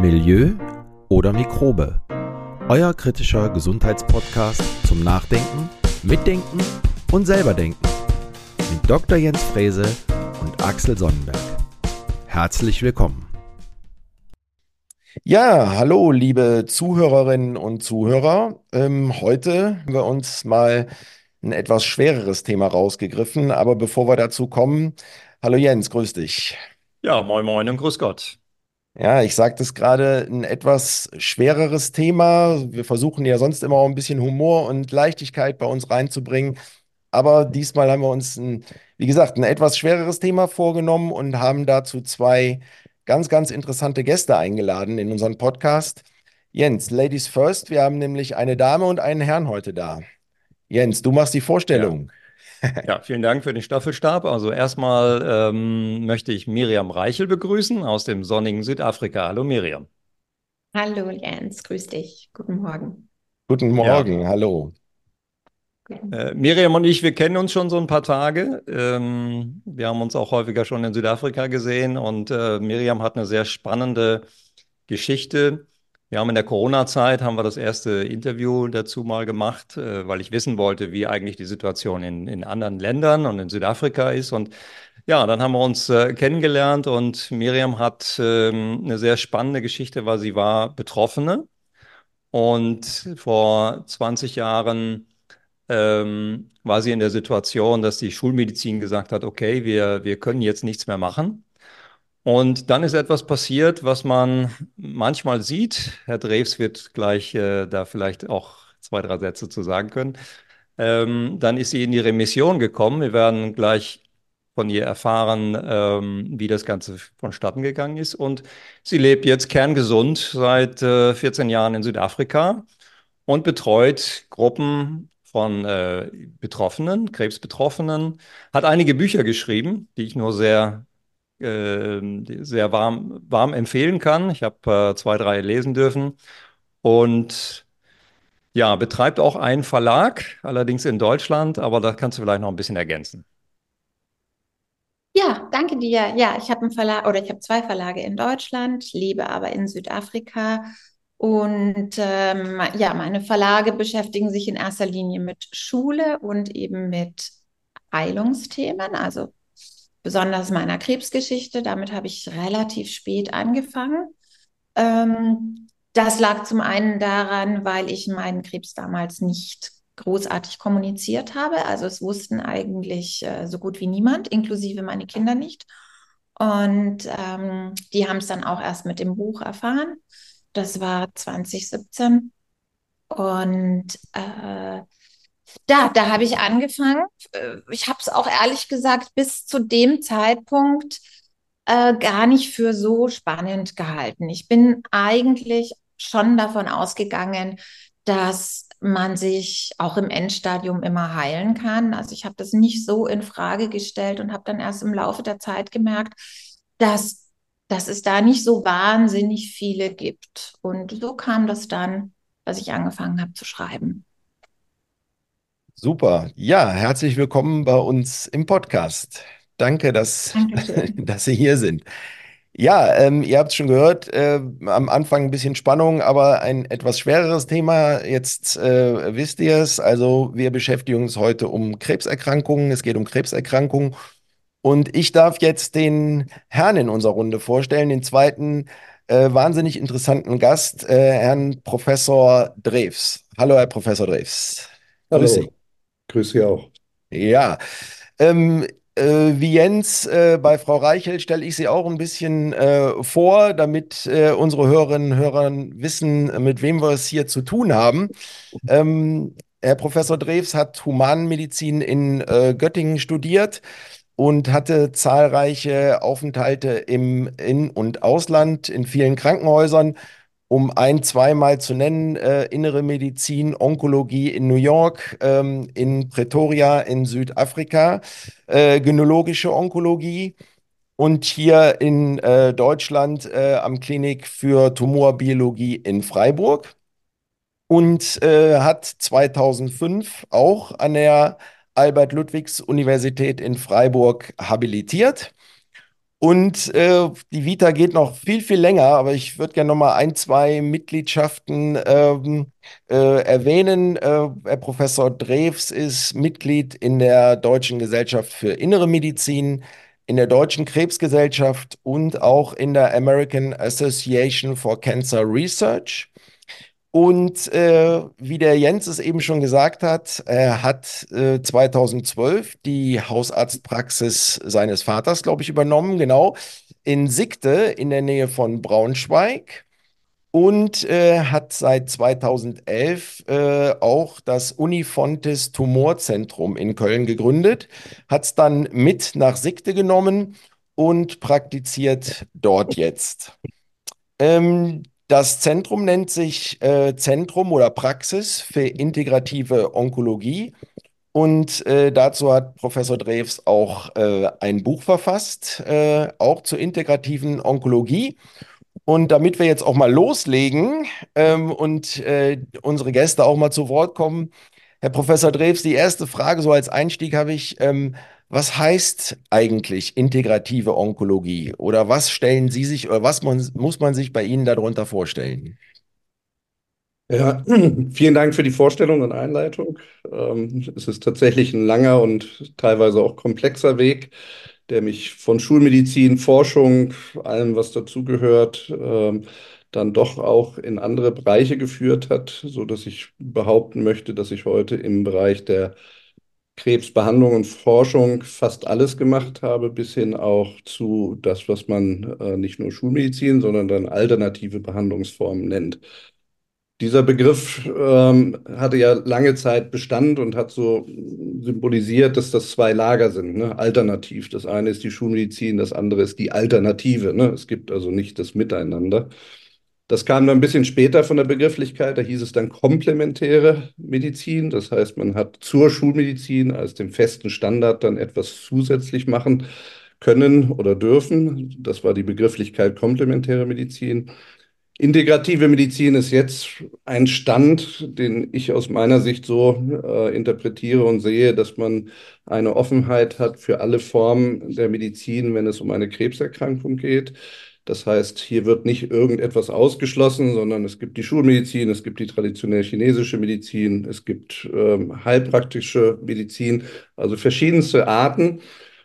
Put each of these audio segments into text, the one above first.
Milieu oder Mikrobe. Euer kritischer Gesundheitspodcast zum Nachdenken, Mitdenken und selberdenken. Mit Dr. Jens Frese und Axel Sonnenberg. Herzlich willkommen. Ja, hallo, liebe Zuhörerinnen und Zuhörer. Ähm, heute haben wir uns mal ein etwas schwereres Thema rausgegriffen, aber bevor wir dazu kommen, hallo Jens, grüß dich. Ja, moin moin und grüß Gott. Ja, ich sagte es gerade, ein etwas schwereres Thema. Wir versuchen ja sonst immer auch ein bisschen Humor und Leichtigkeit bei uns reinzubringen. Aber diesmal haben wir uns, ein, wie gesagt, ein etwas schwereres Thema vorgenommen und haben dazu zwei ganz, ganz interessante Gäste eingeladen in unseren Podcast. Jens, Ladies First, wir haben nämlich eine Dame und einen Herrn heute da. Jens, du machst die Vorstellung. Ja, vielen Dank für den Staffelstab. Also erstmal ähm, möchte ich Miriam Reichel begrüßen aus dem sonnigen Südafrika. Hallo Miriam. Hallo Jens, grüß dich. Guten Morgen. Guten Morgen, hallo. Äh, Miriam und ich, wir kennen uns schon so ein paar Tage. Ähm, wir haben uns auch häufiger schon in Südafrika gesehen und äh, Miriam hat eine sehr spannende Geschichte. Wir haben in der Corona-Zeit haben wir das erste Interview dazu mal gemacht, äh, weil ich wissen wollte, wie eigentlich die Situation in, in anderen Ländern und in Südafrika ist. Und ja, dann haben wir uns äh, kennengelernt und Miriam hat ähm, eine sehr spannende Geschichte, weil sie war Betroffene und vor 20 Jahren ähm, war sie in der Situation, dass die Schulmedizin gesagt hat, okay, wir, wir können jetzt nichts mehr machen. Und dann ist etwas passiert, was man manchmal sieht. Herr Drews wird gleich äh, da vielleicht auch zwei, drei Sätze zu sagen können. Ähm, dann ist sie in die Remission gekommen. Wir werden gleich von ihr erfahren, ähm, wie das Ganze vonstatten gegangen ist. Und sie lebt jetzt kerngesund seit äh, 14 Jahren in Südafrika und betreut Gruppen von äh, Betroffenen, Krebsbetroffenen, hat einige Bücher geschrieben, die ich nur sehr äh, sehr warm, warm empfehlen kann. Ich habe äh, zwei, drei lesen dürfen. Und ja, betreibt auch einen Verlag, allerdings in Deutschland, aber da kannst du vielleicht noch ein bisschen ergänzen. Ja, danke dir. Ja, ich habe einen Verlag oder ich habe zwei Verlage in Deutschland, lebe aber in Südafrika. Und ähm, ja, meine Verlage beschäftigen sich in erster Linie mit Schule und eben mit Heilungsthemen, also besonders meiner Krebsgeschichte. Damit habe ich relativ spät angefangen. Ähm, das lag zum einen daran, weil ich meinen Krebs damals nicht großartig kommuniziert habe. Also es wussten eigentlich äh, so gut wie niemand, inklusive meine Kinder nicht. Und ähm, die haben es dann auch erst mit dem Buch erfahren. Das war 2017. Und äh, da, da habe ich angefangen. Äh, ich habe es auch ehrlich gesagt bis zu dem Zeitpunkt äh, gar nicht für so spannend gehalten. Ich bin eigentlich schon davon ausgegangen, dass man sich auch im Endstadium immer heilen kann. Also ich habe das nicht so in Frage gestellt und habe dann erst im Laufe der Zeit gemerkt, dass, dass es da nicht so wahnsinnig viele gibt. Und so kam das dann, dass ich angefangen habe zu schreiben. Super. Ja, herzlich willkommen bei uns im Podcast. Danke, dass, dass Sie hier sind. Ja, ähm, ihr habt es schon gehört, äh, am Anfang ein bisschen Spannung, aber ein etwas schwereres Thema. Jetzt äh, wisst ihr es. Also wir beschäftigen uns heute um Krebserkrankungen. Es geht um Krebserkrankungen. Und ich darf jetzt den Herrn in unserer Runde vorstellen, den zweiten äh, wahnsinnig interessanten Gast, äh, Herrn Professor Drews. Hallo, Herr Professor Drews. Hallo. Grüß Sie. Grüß Sie auch. Ja, ähm, äh, wie Jens, äh, bei Frau Reichel stelle ich sie auch ein bisschen äh, vor, damit äh, unsere Hörerinnen und Hörer wissen, mit wem wir es hier zu tun haben. Ähm, Herr Professor Drews hat Humanmedizin in äh, Göttingen studiert und hatte zahlreiche Aufenthalte im In- und Ausland in vielen Krankenhäusern um ein, zweimal zu nennen, äh, innere Medizin, Onkologie in New York, ähm, in Pretoria in Südafrika, äh, gynäologische Onkologie und hier in äh, Deutschland äh, am Klinik für Tumorbiologie in Freiburg und äh, hat 2005 auch an der Albert-Ludwigs-Universität in Freiburg habilitiert Und äh, die Vita geht noch viel, viel länger, aber ich würde gerne noch mal ein, zwei Mitgliedschaften ähm, äh, erwähnen. Äh, Herr Professor Drews ist Mitglied in der Deutschen Gesellschaft für Innere Medizin, in der Deutschen Krebsgesellschaft und auch in der American Association for Cancer Research. Und äh, wie der Jens es eben schon gesagt hat, er hat äh, 2012 die Hausarztpraxis seines Vaters, glaube ich, übernommen, genau, in Sigte in der Nähe von Braunschweig und äh, hat seit 2011 äh, auch das Unifontes Tumorzentrum in Köln gegründet, hat es dann mit nach Sigte genommen und praktiziert dort jetzt. Ähm, das Zentrum nennt sich äh, Zentrum oder Praxis für integrative Onkologie. Und äh, dazu hat Professor Drews auch äh, ein Buch verfasst, äh, auch zur integrativen Onkologie. Und damit wir jetzt auch mal loslegen ähm, und äh, unsere Gäste auch mal zu Wort kommen, Herr Professor Drews, die erste Frage so als Einstieg habe ich, ähm, was heißt eigentlich integrative Onkologie? Oder was stellen Sie sich oder was man, muss man sich bei Ihnen darunter vorstellen? Ja, vielen Dank für die Vorstellung und Einleitung. Ähm, es ist tatsächlich ein langer und teilweise auch komplexer Weg, der mich von Schulmedizin, Forschung, allem, was dazugehört, ähm, dann doch auch in andere Bereiche geführt hat, so dass ich behaupten möchte, dass ich heute im Bereich der Krebsbehandlung und Forschung fast alles gemacht habe, bis hin auch zu das, was man äh, nicht nur Schulmedizin, sondern dann alternative Behandlungsformen nennt. Dieser Begriff ähm, hatte ja lange Zeit Bestand und hat so symbolisiert, dass das zwei Lager sind, ne? alternativ. Das eine ist die Schulmedizin, das andere ist die Alternative. Ne? Es gibt also nicht das Miteinander. Das kam dann ein bisschen später von der Begrifflichkeit, da hieß es dann komplementäre Medizin. Das heißt, man hat zur Schulmedizin als dem festen Standard dann etwas zusätzlich machen können oder dürfen. Das war die Begrifflichkeit komplementäre Medizin. Integrative Medizin ist jetzt ein Stand, den ich aus meiner Sicht so äh, interpretiere und sehe, dass man eine Offenheit hat für alle Formen der Medizin, wenn es um eine Krebserkrankung geht das heißt, hier wird nicht irgendetwas ausgeschlossen, sondern es gibt die Schulmedizin, es gibt die traditionell chinesische Medizin, es gibt ähm, heilpraktische Medizin, also verschiedenste Arten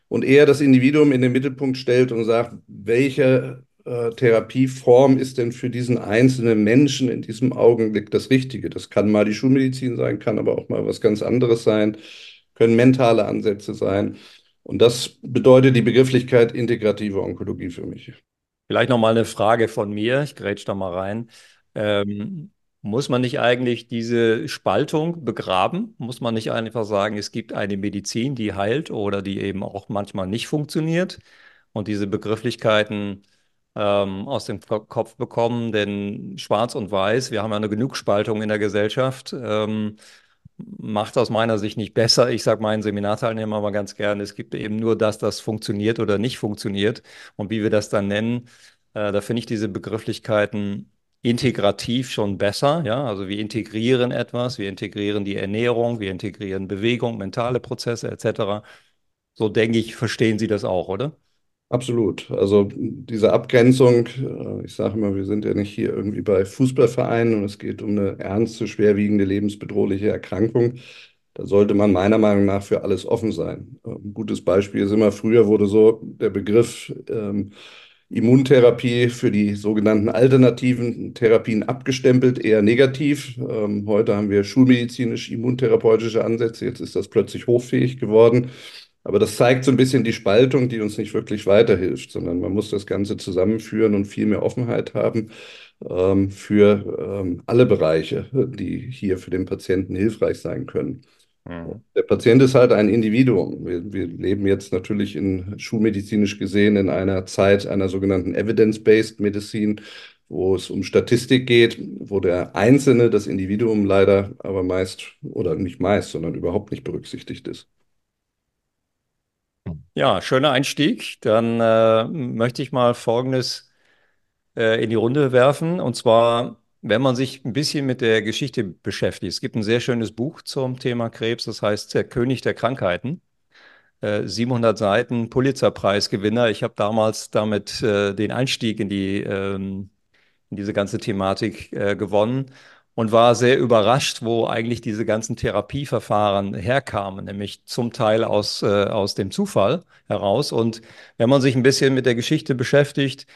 und eher das Individuum in den Mittelpunkt stellt und sagt, welche äh, Therapieform ist denn für diesen einzelnen Menschen in diesem Augenblick das Richtige? Das kann mal die Schulmedizin sein, kann aber auch mal was ganz anderes sein, können mentale Ansätze sein. Und das bedeutet die Begrifflichkeit integrative Onkologie für mich. Vielleicht noch mal eine Frage von mir. Ich grätsch da mal rein. Ähm, muss man nicht eigentlich diese Spaltung begraben? Muss man nicht einfach sagen, es gibt eine Medizin, die heilt oder die eben auch manchmal nicht funktioniert und diese Begrifflichkeiten ähm, aus dem Kopf bekommen? Denn Schwarz und Weiß, wir haben ja eine Genugspaltung in der Gesellschaft. Ähm, macht aus meiner Sicht nicht besser. Ich sage meinen Seminarteilnehmern mal ganz gerne, es gibt eben nur das, das funktioniert oder nicht funktioniert. Und wie wir das dann nennen, äh, da finde ich diese Begrifflichkeiten integrativ schon besser. Ja? Also wir integrieren etwas, wir integrieren die Ernährung, wir integrieren Bewegung, mentale Prozesse etc. So denke ich, verstehen Sie das auch, oder? Absolut. Also diese Abgrenzung, äh, ich sage immer, wir sind ja nicht hier irgendwie bei Fußballvereinen und es geht um eine ernste, schwerwiegende, lebensbedrohliche Erkrankung. Da sollte man meiner Meinung nach für alles offen sein. Ein ähm, gutes Beispiel ist immer, früher wurde so der Begriff ähm, Immuntherapie für die sogenannten alternativen Therapien abgestempelt, eher negativ. Ähm, heute haben wir schulmedizinisch immuntherapeutische Ansätze, jetzt ist das plötzlich hochfähig geworden. Aber das zeigt so ein bisschen die Spaltung, die uns nicht wirklich weiterhilft, sondern man muss das Ganze zusammenführen und viel mehr Offenheit haben ähm, für ähm, alle Bereiche, die hier für den Patienten hilfreich sein können. Mhm. Der Patient ist halt ein Individuum. Wir, wir, leben jetzt natürlich in schulmedizinisch gesehen in einer Zeit einer sogenannten Evidence-Based Medicine, wo es um Statistik geht, wo der Einzelne, das Individuum leider aber meist oder nicht meist, sondern überhaupt nicht berücksichtigt ist. Ja, schöner Einstieg. Dann äh, möchte ich mal Folgendes äh, in die Runde werfen. Und zwar, wenn man sich ein bisschen mit der Geschichte beschäftigt. Es gibt ein sehr schönes Buch zum Thema Krebs, das heißt Der König der Krankheiten. äh, 700 Seiten Pulitzerpreisgewinner. Ich habe damals damit äh, den Einstieg in die ähm, in diese ganze Thematik äh, gewonnen und war sehr überrascht, wo eigentlich diese ganzen Therapieverfahren herkamen, nämlich zum Teil aus, äh, aus dem Zufall heraus. Und wenn man sich ein bisschen mit der Geschichte beschäftigt,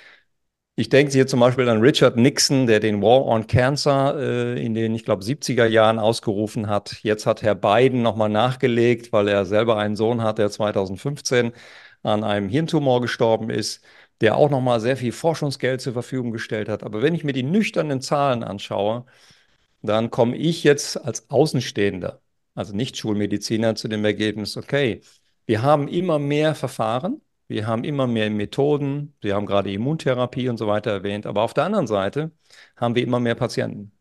ich denke hier zum Beispiel an Richard Nixon, der den War on Cancer äh, in den, ich glaube, 70er Jahren ausgerufen hat. Jetzt hat Herr Biden nochmal nachgelegt, weil er selber einen Sohn hat, der 2015 an einem Hirntumor gestorben ist der auch nochmal sehr viel Forschungsgeld zur Verfügung gestellt hat. Aber wenn ich mir die nüchternen Zahlen anschaue, dann komme ich jetzt als Außenstehender, also nicht Schulmediziner, zu dem Ergebnis, okay, wir haben immer mehr Verfahren, wir haben immer mehr Methoden, wir haben gerade Immuntherapie und so weiter erwähnt, aber auf der anderen Seite haben wir immer mehr Patienten.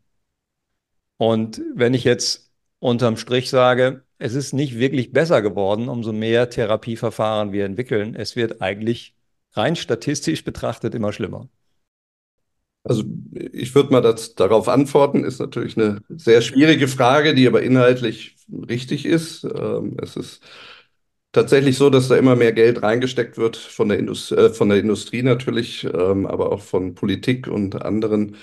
Und wenn ich jetzt unterm Strich sage, es ist nicht wirklich besser geworden, umso mehr Therapieverfahren wir entwickeln, es wird eigentlich rein statistisch betrachtet immer schlimmer. Also ich würde mal das, darauf antworten, ist natürlich eine sehr schwierige Frage, die aber inhaltlich richtig ist. Ähm, es ist tatsächlich so, dass da immer mehr Geld reingesteckt wird von der, Indust äh, von der Industrie natürlich, ähm, aber auch von Politik und anderen.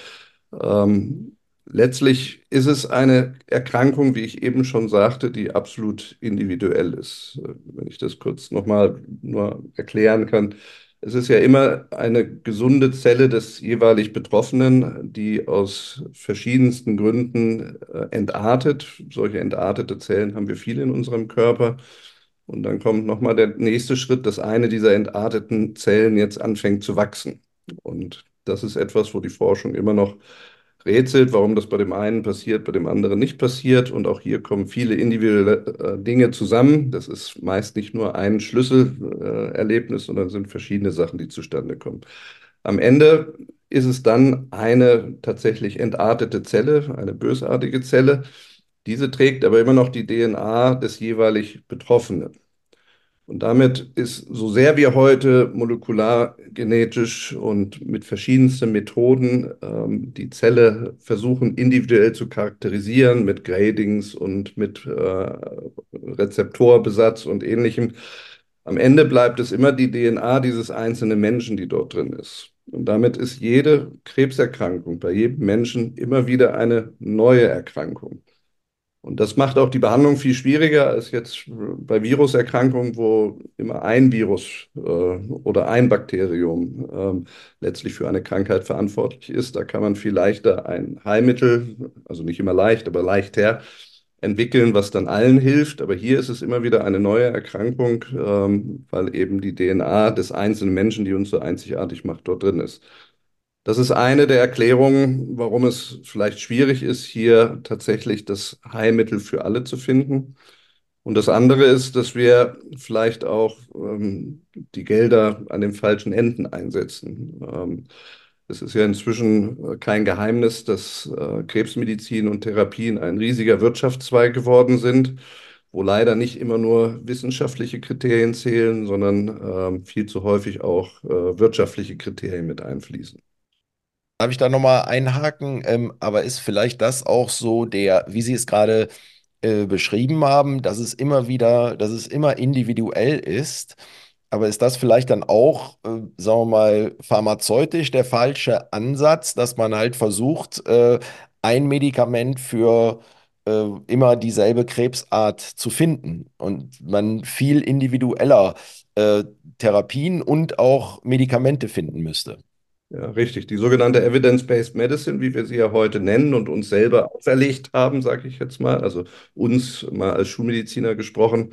Ähm, letztlich ist es eine Erkrankung, wie ich eben schon sagte, die absolut individuell ist. Äh, wenn ich das kurz nochmal nur erklären kann. Es ist ja immer eine gesunde Zelle des jeweilig Betroffenen, die aus verschiedensten Gründen äh, entartet. Solche entartete Zellen haben wir viele in unserem Körper. Und dann kommt nochmal der nächste Schritt, dass eine dieser entarteten Zellen jetzt anfängt zu wachsen. Und das ist etwas, wo die Forschung immer noch rätselt, warum das bei dem einen passiert, bei dem anderen nicht passiert. Und auch hier kommen viele individuelle äh, Dinge zusammen. Das ist meist nicht nur ein Schlüsselerlebnis, äh, sondern sind verschiedene Sachen, die zustande kommen. Am Ende ist es dann eine tatsächlich entartete Zelle, eine bösartige Zelle. Diese trägt aber immer noch die DNA des jeweilig Betroffenen. Und damit ist, so sehr wir heute molekulargenetisch und mit verschiedensten Methoden ähm, die Zelle versuchen individuell zu charakterisieren, mit Gradings und mit äh, Rezeptorbesatz und ähnlichem, am Ende bleibt es immer die DNA dieses einzelnen Menschen, die dort drin ist. Und damit ist jede Krebserkrankung bei jedem Menschen immer wieder eine neue Erkrankung. Und das macht auch die Behandlung viel schwieriger als jetzt bei Viruserkrankungen, wo immer ein Virus äh, oder ein Bakterium äh, letztlich für eine Krankheit verantwortlich ist. Da kann man viel leichter ein Heilmittel, also nicht immer leicht, aber leichter entwickeln, was dann allen hilft. Aber hier ist es immer wieder eine neue Erkrankung, ähm, weil eben die DNA des einzelnen Menschen, die uns so einzigartig macht, dort drin ist. Das ist eine der Erklärungen, warum es vielleicht schwierig ist, hier tatsächlich das Heilmittel für alle zu finden. Und das andere ist, dass wir vielleicht auch ähm, die Gelder an den falschen Enden einsetzen. Ähm, es ist ja inzwischen äh, kein Geheimnis, dass äh, Krebsmedizin und Therapien ein riesiger Wirtschaftszweig geworden sind, wo leider nicht immer nur wissenschaftliche Kriterien zählen, sondern äh, viel zu häufig auch äh, wirtschaftliche Kriterien mit einfließen. Darf ich da nochmal einhaken? Ähm, aber ist vielleicht das auch so der, wie Sie es gerade äh, beschrieben haben, dass es immer wieder, dass es immer individuell ist? Aber ist das vielleicht dann auch, äh, sagen wir mal, pharmazeutisch der falsche Ansatz, dass man halt versucht, äh, ein Medikament für äh, immer dieselbe Krebsart zu finden und man viel individueller äh, Therapien und auch Medikamente finden müsste? Ja, richtig. Die sogenannte Evidence-Based Medicine, wie wir sie ja heute nennen und uns selber auferlegt haben, sage ich jetzt mal, also uns mal als Schulmediziner gesprochen,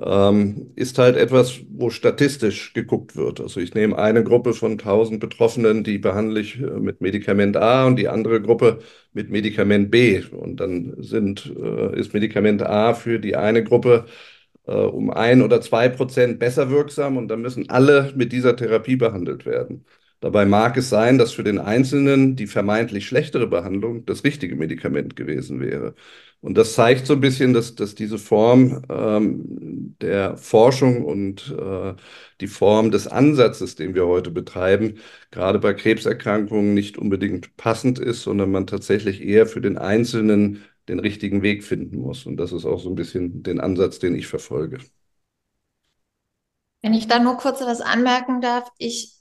ähm, ist halt etwas, wo statistisch geguckt wird. Also ich nehme eine Gruppe von 1000 Betroffenen, die behandle ich äh, mit Medikament A und die andere Gruppe mit Medikament B. Und dann sind, äh, ist Medikament A für die eine Gruppe äh, um ein oder zwei Prozent besser wirksam und dann müssen alle mit dieser Therapie behandelt werden. Dabei mag es sein, dass für den Einzelnen die vermeintlich schlechtere Behandlung das richtige Medikament gewesen wäre. Und das zeigt so ein bisschen, dass, dass diese Form ähm, der Forschung und äh, die Form des Ansatzes, den wir heute betreiben, gerade bei Krebserkrankungen nicht unbedingt passend ist, sondern man tatsächlich eher für den Einzelnen den richtigen Weg finden muss. Und das ist auch so ein bisschen den Ansatz, den ich verfolge. Wenn ich da nur kurz was anmerken darf, ich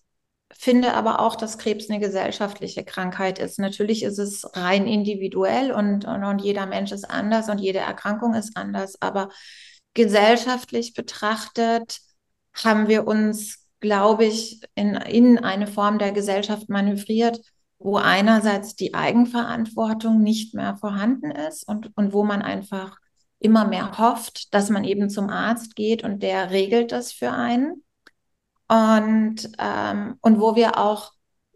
finde aber auch, dass Krebs eine gesellschaftliche Krankheit ist. Natürlich ist es rein individuell und, und, und jeder Mensch ist anders und jede Erkrankung ist anders, aber gesellschaftlich betrachtet haben wir uns, glaube ich, in, in eine Form der Gesellschaft manövriert, wo einerseits die Eigenverantwortung nicht mehr vorhanden ist und, und wo man einfach immer mehr hofft, dass man eben zum Arzt geht und der regelt das für einen. Und, ähm, und wo wir auch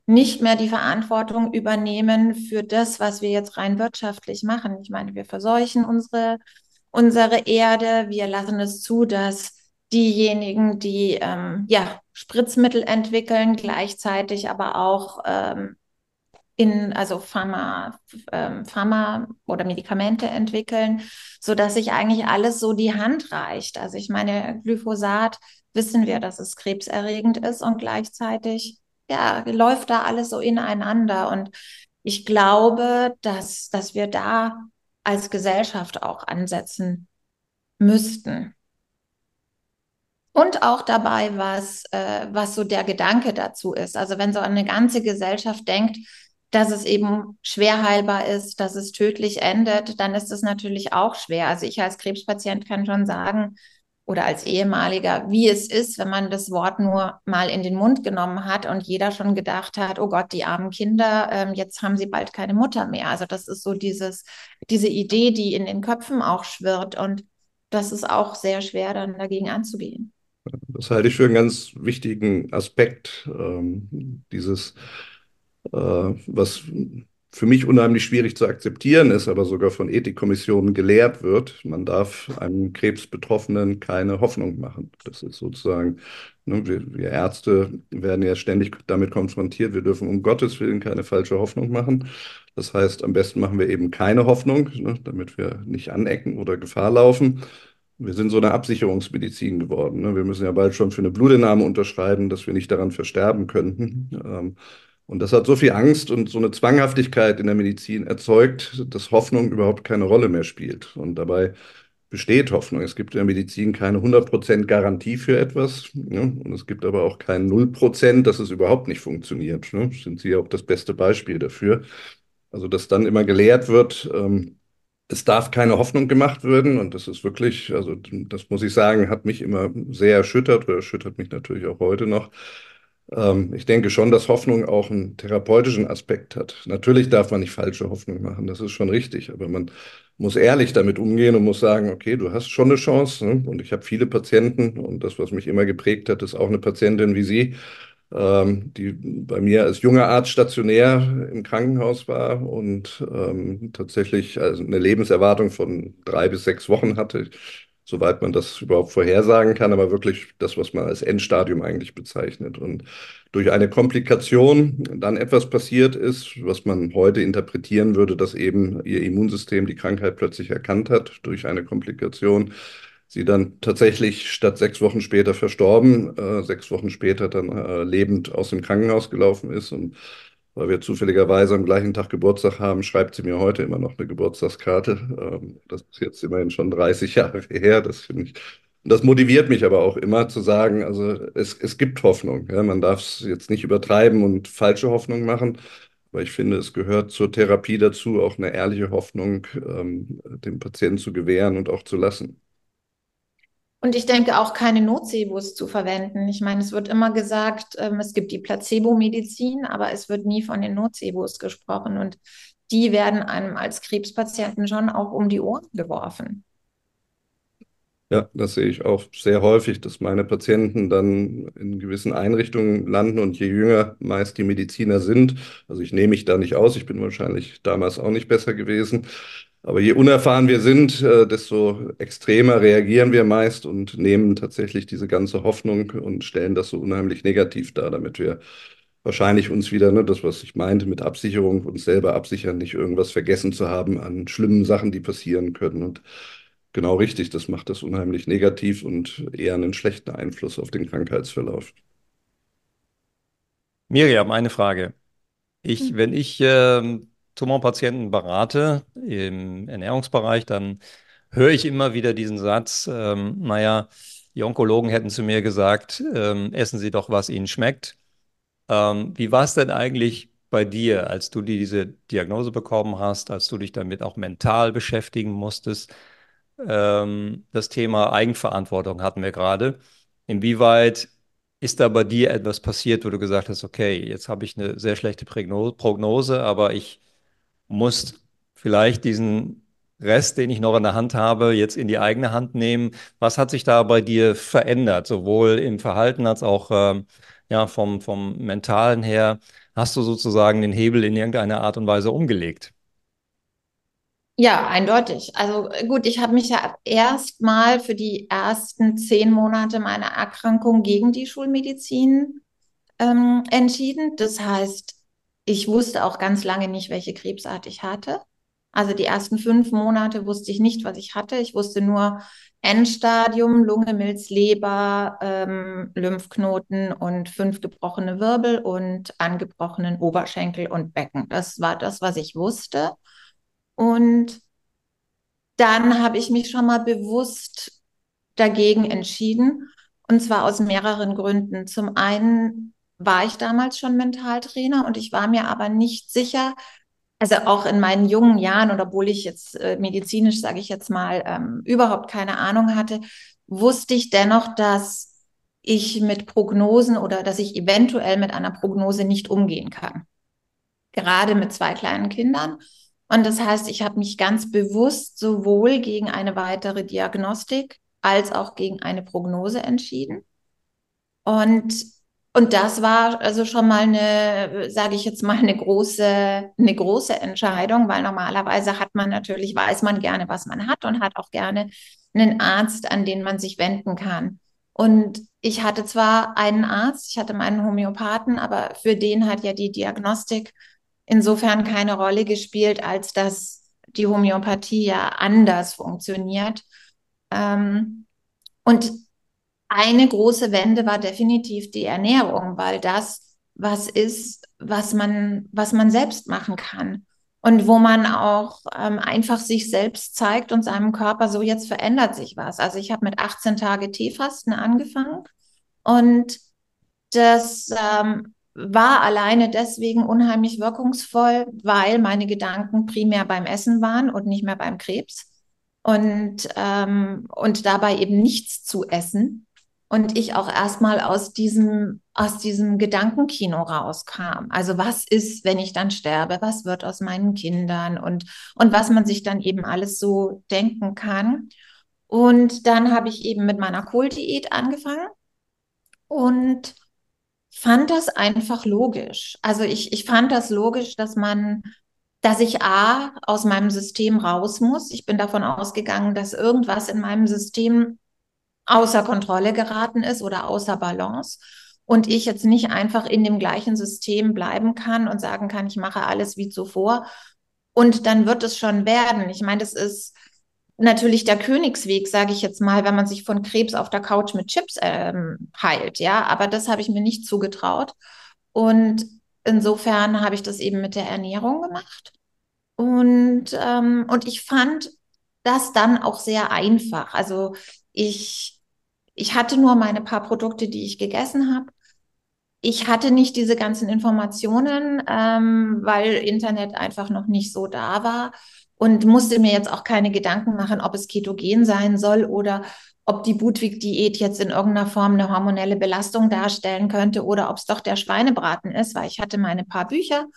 nicht mehr die Verantwortung übernehmen für das, was wir jetzt rein wirtschaftlich machen. Ich meine, wir verseuchen unsere, unsere Erde, wir lassen es zu, dass diejenigen, die ähm, ja, Spritzmittel entwickeln, gleichzeitig aber auch ähm, in, also Pharma, ähm, Pharma oder Medikamente entwickeln, so dass sich eigentlich alles so die Hand reicht. Also ich meine, Glyphosat wissen wir, dass es krebserregend ist und gleichzeitig ja, läuft da alles so ineinander. Und ich glaube, dass, dass wir da als Gesellschaft auch ansetzen müssten. Und auch dabei, was, äh, was so der Gedanke dazu ist. Also wenn so eine ganze Gesellschaft denkt, dass es eben schwer heilbar ist, dass es tödlich endet, dann ist es natürlich auch schwer. Also ich als Krebspatient kann schon sagen, oder als ehemaliger, wie es ist, wenn man das Wort nur mal in den Mund genommen hat und jeder schon gedacht hat, oh Gott, die armen Kinder, ähm, jetzt haben sie bald keine Mutter mehr. Also das ist so dieses, diese Idee, die in den Köpfen auch schwirrt und das ist auch sehr schwer, dann dagegen anzugehen. Das halte ich für einen ganz wichtigen Aspekt, ähm, dieses äh, was für mich unheimlich schwierig zu akzeptieren ist, aber sogar von Ethikkommissionen gelehrt wird. Man darf einem Krebsbetroffenen keine Hoffnung machen. Das ist sozusagen, ne, wir, wir, Ärzte werden ja ständig damit konfrontiert, wir dürfen um Gottes Willen keine falsche Hoffnung machen. Das heißt, am besten machen wir eben keine Hoffnung, ne, damit wir nicht anecken oder Gefahr laufen. Wir sind so eine Absicherungsmedizin geworden. Ne? Wir müssen ja bald schon für eine Blutentnahme unterschreiben, dass wir nicht daran versterben könnten. Ähm, und das hat so viel Angst und so eine Zwanghaftigkeit in der Medizin erzeugt, dass Hoffnung überhaupt keine Rolle mehr spielt. Und dabei besteht Hoffnung. Es gibt in der Medizin keine 100% Garantie für etwas. Ne? Und es gibt aber auch kein 0%, dass es überhaupt nicht funktioniert. Ne? Sind Sie auch das beste Beispiel dafür. Also, dass dann immer gelehrt wird, ähm, es darf keine Hoffnung gemacht werden. Und das ist wirklich, also das muss ich sagen, hat mich immer sehr erschüttert oder erschüttert mich natürlich auch heute noch. Ähm, ich denke schon, dass Hoffnung auch einen therapeutischen Aspekt hat. Natürlich darf man nicht falsche Hoffnung machen, das ist schon richtig, aber man muss ehrlich damit umgehen und muss sagen, okay, du hast schon eine Chance. Ne? Und ich habe viele Patienten und das, was mich immer geprägt hat, ist auch eine Patientin wie Sie, ähm, die bei mir als junger Arzt stationär im Krankenhaus war und ähm, tatsächlich also eine Lebenserwartung von drei bis sechs Wochen hatte soweit man das überhaupt vorhersagen kann, aber wirklich das, was man als Endstadium eigentlich bezeichnet. Und durch eine Komplikation dann etwas passiert ist, was man heute interpretieren würde, dass eben ihr Immunsystem die Krankheit plötzlich erkannt hat durch eine Komplikation. Sie dann tatsächlich statt sechs Wochen später verstorben, äh, sechs Wochen später dann äh, lebend aus dem Krankenhaus gelaufen ist und weil wir zufälligerweise am gleichen Tag Geburtstag haben, schreibt sie mir heute immer noch eine Geburtstagskarte. Ähm, das ist jetzt immerhin schon 30 Jahre her. Das finde ich. Das motiviert mich aber auch immer zu sagen, also es, es gibt Hoffnung. Ja, man darf es jetzt nicht übertreiben und falsche Hoffnung machen. Aber ich finde, es gehört zur Therapie dazu, auch eine ehrliche Hoffnung ähm, dem Patienten zu gewähren und auch zu lassen. Und ich denke auch keine Nocebos zu verwenden. Ich meine, es wird immer gesagt, ähm, es gibt die Placebo-Medizin, aber es wird nie von den Nocebos gesprochen. Und die werden einem als Krebspatienten schon auch um die Ohren geworfen. Ja, das sehe ich auch sehr häufig, dass meine Patienten dann in gewissen Einrichtungen landen und je jünger meist die Mediziner sind, also ich nehme mich da nicht aus, ich bin wahrscheinlich damals auch nicht besser gewesen, aber je unerfahren wir sind, äh, desto extremer reagieren wir meist und nehmen tatsächlich diese ganze Hoffnung und stellen das so unheimlich negativ dar, damit wir wahrscheinlich uns wieder, ne, das, was ich meinte mit Absicherung, uns selber absichern, nicht irgendwas vergessen zu haben an schlimmen Sachen, die passieren können. Und genau richtig, das macht das unheimlich negativ und eher einen schlechten Einfluss auf den Krankheitsverlauf. Miriam, eine Frage. Ich, hm. wenn ich ähm, Tumorpatienten berate im Ernährungsbereich, dann höre ich immer wieder diesen Satz, ähm, naja, Die Onkologen hätten zu mir gesagt, ähm, essen Sie doch, was Ihnen schmeckt. Ähm, wie war es denn eigentlich bei dir, als du diese Diagnose bekommen hast, als du dich damit auch mental beschäftigen musstest? Ähm, das Thema Eigenverantwortung hatten wir gerade. Inwieweit ist da bei dir etwas passiert, wo du gesagt hast, okay, jetzt habe ich eine sehr schlechte Prognose, aber ich muss vielleicht diesen Rest, den ich noch in der Hand habe, jetzt in die eigene Hand nehmen. Was hat sich da bei dir verändert, sowohl im Verhalten als auch ähm, ja, vom, vom mentalen her? Hast du sozusagen den Hebel in irgendeiner Art und Weise umgelegt? Ja, eindeutig. Also gut, ich habe mich ja erstmal für die ersten zehn Monate meiner Erkrankung gegen die Schulmedizin ähm, entschieden. Das heißt, ich wusste auch ganz lange nicht, welche Krebsart ich hatte. Also die ersten fünf Monate wusste ich nicht, was ich hatte. Ich wusste nur Endstadium, Lunge, Milz, Leber, ähm, Lymphknoten und fünf gebrochene Wirbel und angebrochenen Oberschenkel und Becken. Das war das, was ich wusste. Und dann habe ich mich schon mal bewusst dagegen entschieden. Und zwar aus mehreren Gründen. Zum einen war ich damals schon Mentaltrainer und ich war mir aber nicht sicher, also auch in meinen jungen Jahren oder obwohl ich jetzt äh, medizinisch, sage ich jetzt mal, ähm, überhaupt keine Ahnung hatte, wusste ich dennoch, dass ich mit Prognosen oder dass ich eventuell mit einer Prognose nicht umgehen kann. Gerade mit zwei kleinen Kindern. Und das heißt, ich habe mich ganz bewusst sowohl gegen eine weitere Diagnostik als auch gegen eine Prognose entschieden. Und, und das war also schon mal eine, sage ich jetzt mal, eine große, eine große Entscheidung, weil normalerweise hat man natürlich, weiß man gerne, was man hat und hat auch gerne einen Arzt, an den man sich wenden kann. Und ich hatte zwar einen Arzt, ich hatte meinen Homöopathen, aber für den hat ja die Diagnostik insofern keine Rolle gespielt, als dass die Homöopathie ja anders funktioniert. Ähm, und eine große Wende war definitiv die Ernährung, weil das was ist, was man, was man selbst machen kann und wo man auch ähm, einfach sich selbst zeigt und seinem Körper so jetzt verändert sich was. Also ich habe mit 18 Tage Teefasten angefangen und das ähm, war alleine deswegen unheimlich wirkungsvoll, weil meine Gedanken primär beim Essen waren und nicht mehr beim Krebs. Und, ähm, und dabei eben nichts zu essen. Und ich auch erstmal aus diesem, aus diesem Gedankenkino rauskam. Also was ist, wenn ich dann sterbe? Was wird aus meinen Kindern? Und, und was man sich dann eben alles so denken kann. Und dann habe ich eben mit meiner Kohldiät angefangen. Und fand das einfach logisch. Also ich, ich fand das logisch, dass man, dass ich A, aus meinem System raus muss. Ich bin davon ausgegangen, dass irgendwas in meinem System außer Kontrolle geraten ist oder außer Balance. Und ich jetzt nicht einfach in dem gleichen System bleiben kann und sagen kann, ich mache alles wie zuvor. Und dann wird es schon werden. Ich meine, das ist, natürlich der Königsweg, sage ich jetzt mal, wenn man sich von Krebs auf der Couch mit Chips ähm, heilt, ja. Aber das habe ich mir nicht zugetraut. Und insofern habe ich das eben mit der Ernährung gemacht. Und, ähm, und ich fand das dann auch sehr einfach. Also ich, ich hatte nur meine paar Produkte, die ich gegessen habe. Ich hatte nicht diese ganzen Informationen, ähm, weil Internet einfach noch nicht so da war und musste mir jetzt auch keine Gedanken machen, ob es ketogen sein soll oder ob die Budwig-Diät jetzt in irgendeiner Form eine hormonelle Belastung darstellen könnte oder ob es doch der Schweinebraten ist, weil ich hatte meine paar Bücher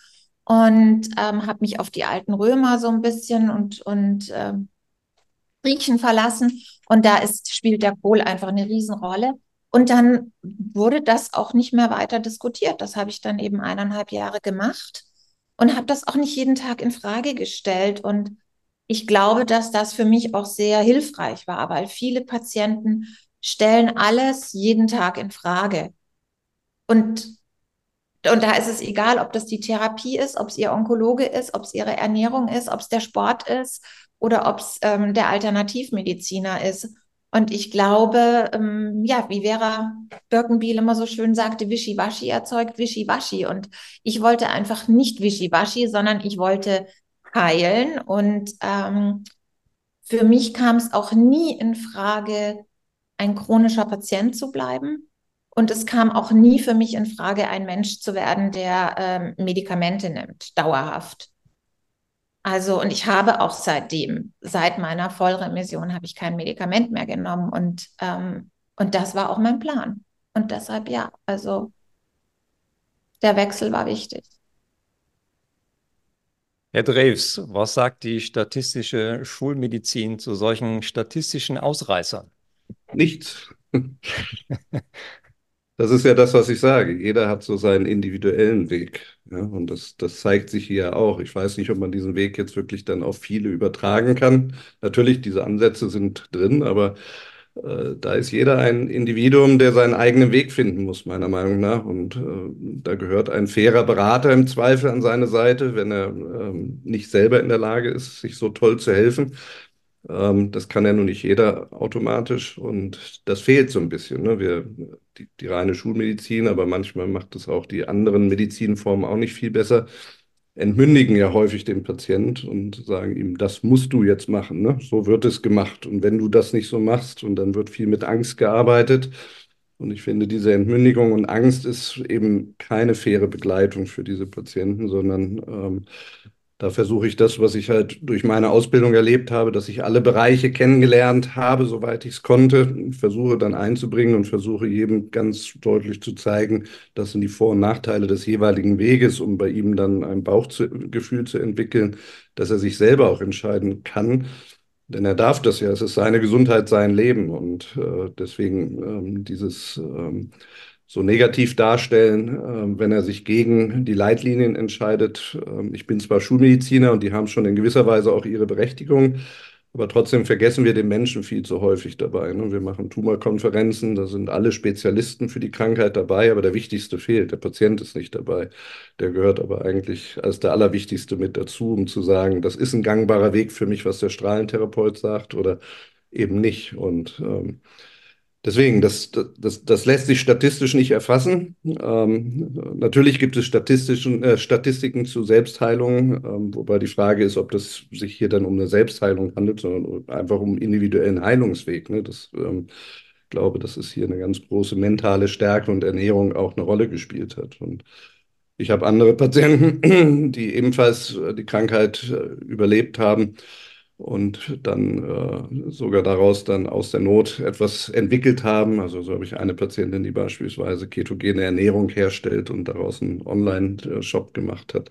und ähm, habe mich auf die alten Römer so ein bisschen und, und ähm, Griechen verlassen. Und da ist, spielt der Kohl einfach eine Riesenrolle. Und dann wurde das auch nicht mehr weiter diskutiert. Das habe ich dann eben eineinhalb Jahre gemacht und habe das auch nicht jeden Tag in Frage gestellt. Und ich glaube, dass das für mich auch sehr hilfreich war, weil viele Patienten stellen alles jeden Tag in Frage. Und, und da ist es egal, ob das die Therapie ist, ob es ihr Onkologe ist, ob es ihre Ernährung ist, ob es der Sport ist oder ob es ähm, der Alternativmediziner ist. Und ich glaube, ähm, ja, wie Vera Birkenbiel immer so schön sagte, Wischiwaschi erzeugt Wischiwaschi. Und ich wollte einfach nicht Wischiwaschi, sondern ich wollte heilen. Und ähm, für mich kam es auch nie in Frage, ein chronischer Patient zu bleiben. Und es kam auch nie für mich in Frage, ein Mensch zu werden, der ähm, Medikamente nimmt, dauerhaft. Also, und ich habe auch seitdem, seit meiner Vollremission, habe ich kein Medikament mehr genommen. Und, ähm, und das war auch mein Plan. Und deshalb ja, also der Wechsel war wichtig. Herr Drews, was sagt die statistische Schulmedizin zu solchen statistischen Ausreißern? Nichts. Das ist ja das, was ich sage. Jeder hat so seinen individuellen Weg. Ja, und das, das zeigt sich hier auch. Ich weiß nicht, ob man diesen Weg jetzt wirklich dann auf viele übertragen kann. Natürlich, diese Ansätze sind drin, aber äh, da ist jeder ein Individuum, der seinen eigenen Weg finden muss, meiner Meinung nach. Und äh, da gehört ein fairer Berater im Zweifel an seine Seite, wenn er ähm, nicht selber in der Lage ist, sich so toll zu helfen. Ähm, das kann ja nun nicht jeder automatisch und das fehlt so ein bisschen. Ne? Wir, die, die reine Schulmedizin, aber manchmal macht es auch die anderen Medizinformen auch nicht viel besser entmündigen ja häufig den Patient und sagen ihm, das musst du jetzt machen, ne? so wird es gemacht. Und wenn du das nicht so machst, und dann wird viel mit Angst gearbeitet. Und ich finde, diese Entmündigung und Angst ist eben keine faire Begleitung für diese Patienten, sondern ähm, da versuche ich das, was ich halt durch meine Ausbildung erlebt habe, dass ich alle Bereiche kennengelernt habe, soweit ich es konnte, versuche dann einzubringen und versuche jedem ganz deutlich zu zeigen, das sind die Vor- und Nachteile des jeweiligen Weges, um bei ihm dann ein Bauchgefühl zu entwickeln, dass er sich selber auch entscheiden kann. Denn er darf das ja, es ist seine Gesundheit, sein Leben. Und äh, deswegen ähm, dieses ähm, so negativ darstellen, äh, wenn er sich gegen die Leitlinien entscheidet. Ähm, ich bin zwar Schulmediziner und die haben schon in gewisser Weise auch ihre Berechtigung, aber trotzdem vergessen wir den Menschen viel zu häufig dabei. Ne? Wir machen Tumorkonferenzen, da sind alle Spezialisten für die Krankheit dabei, aber der Wichtigste fehlt. Der Patient ist nicht dabei. Der gehört aber eigentlich als der Allerwichtigste mit dazu, um zu sagen, das ist ein gangbarer Weg für mich, was der Strahlentherapeut sagt oder eben nicht. Und ähm, Deswegen, das, das, das lässt sich statistisch nicht erfassen. Ähm, natürlich gibt es statistischen, äh, Statistiken zu Selbstheilung, ähm, wobei die Frage ist, ob das sich hier dann um eine Selbstheilung handelt, sondern einfach um individuellen Heilungsweg. Ne? Das, ähm, ich glaube, dass es hier eine ganz große mentale Stärke und Ernährung auch eine Rolle gespielt hat. Und ich habe andere Patienten, die ebenfalls äh, die Krankheit äh, überlebt haben und dann äh, sogar daraus dann aus der Not etwas entwickelt haben. Also so habe ich eine Patientin, die beispielsweise ketogene Ernährung herstellt und daraus einen Online-Shop gemacht hat.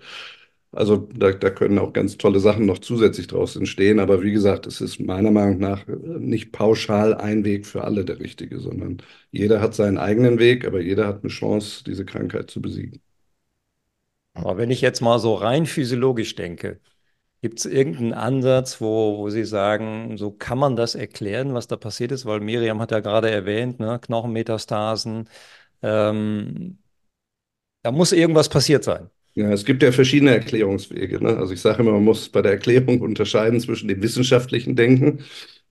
Also da, da können auch ganz tolle Sachen noch zusätzlich daraus entstehen. Aber wie gesagt, es ist meiner Meinung nach nicht pauschal ein Weg für alle der richtige, sondern jeder hat seinen eigenen Weg, aber jeder hat eine Chance, diese Krankheit zu besiegen. Aber wenn ich jetzt mal so rein physiologisch denke, Gibt es irgendeinen Ansatz, wo, wo Sie sagen, so kann man das erklären, was da passiert ist? Weil Miriam hat ja gerade erwähnt, ne, Knochenmetastasen. Ähm, da muss irgendwas passiert sein. Ja, es gibt ja verschiedene Erklärungswege. Ne? Also ich sage immer, man muss bei der Erklärung unterscheiden zwischen dem wissenschaftlichen Denken.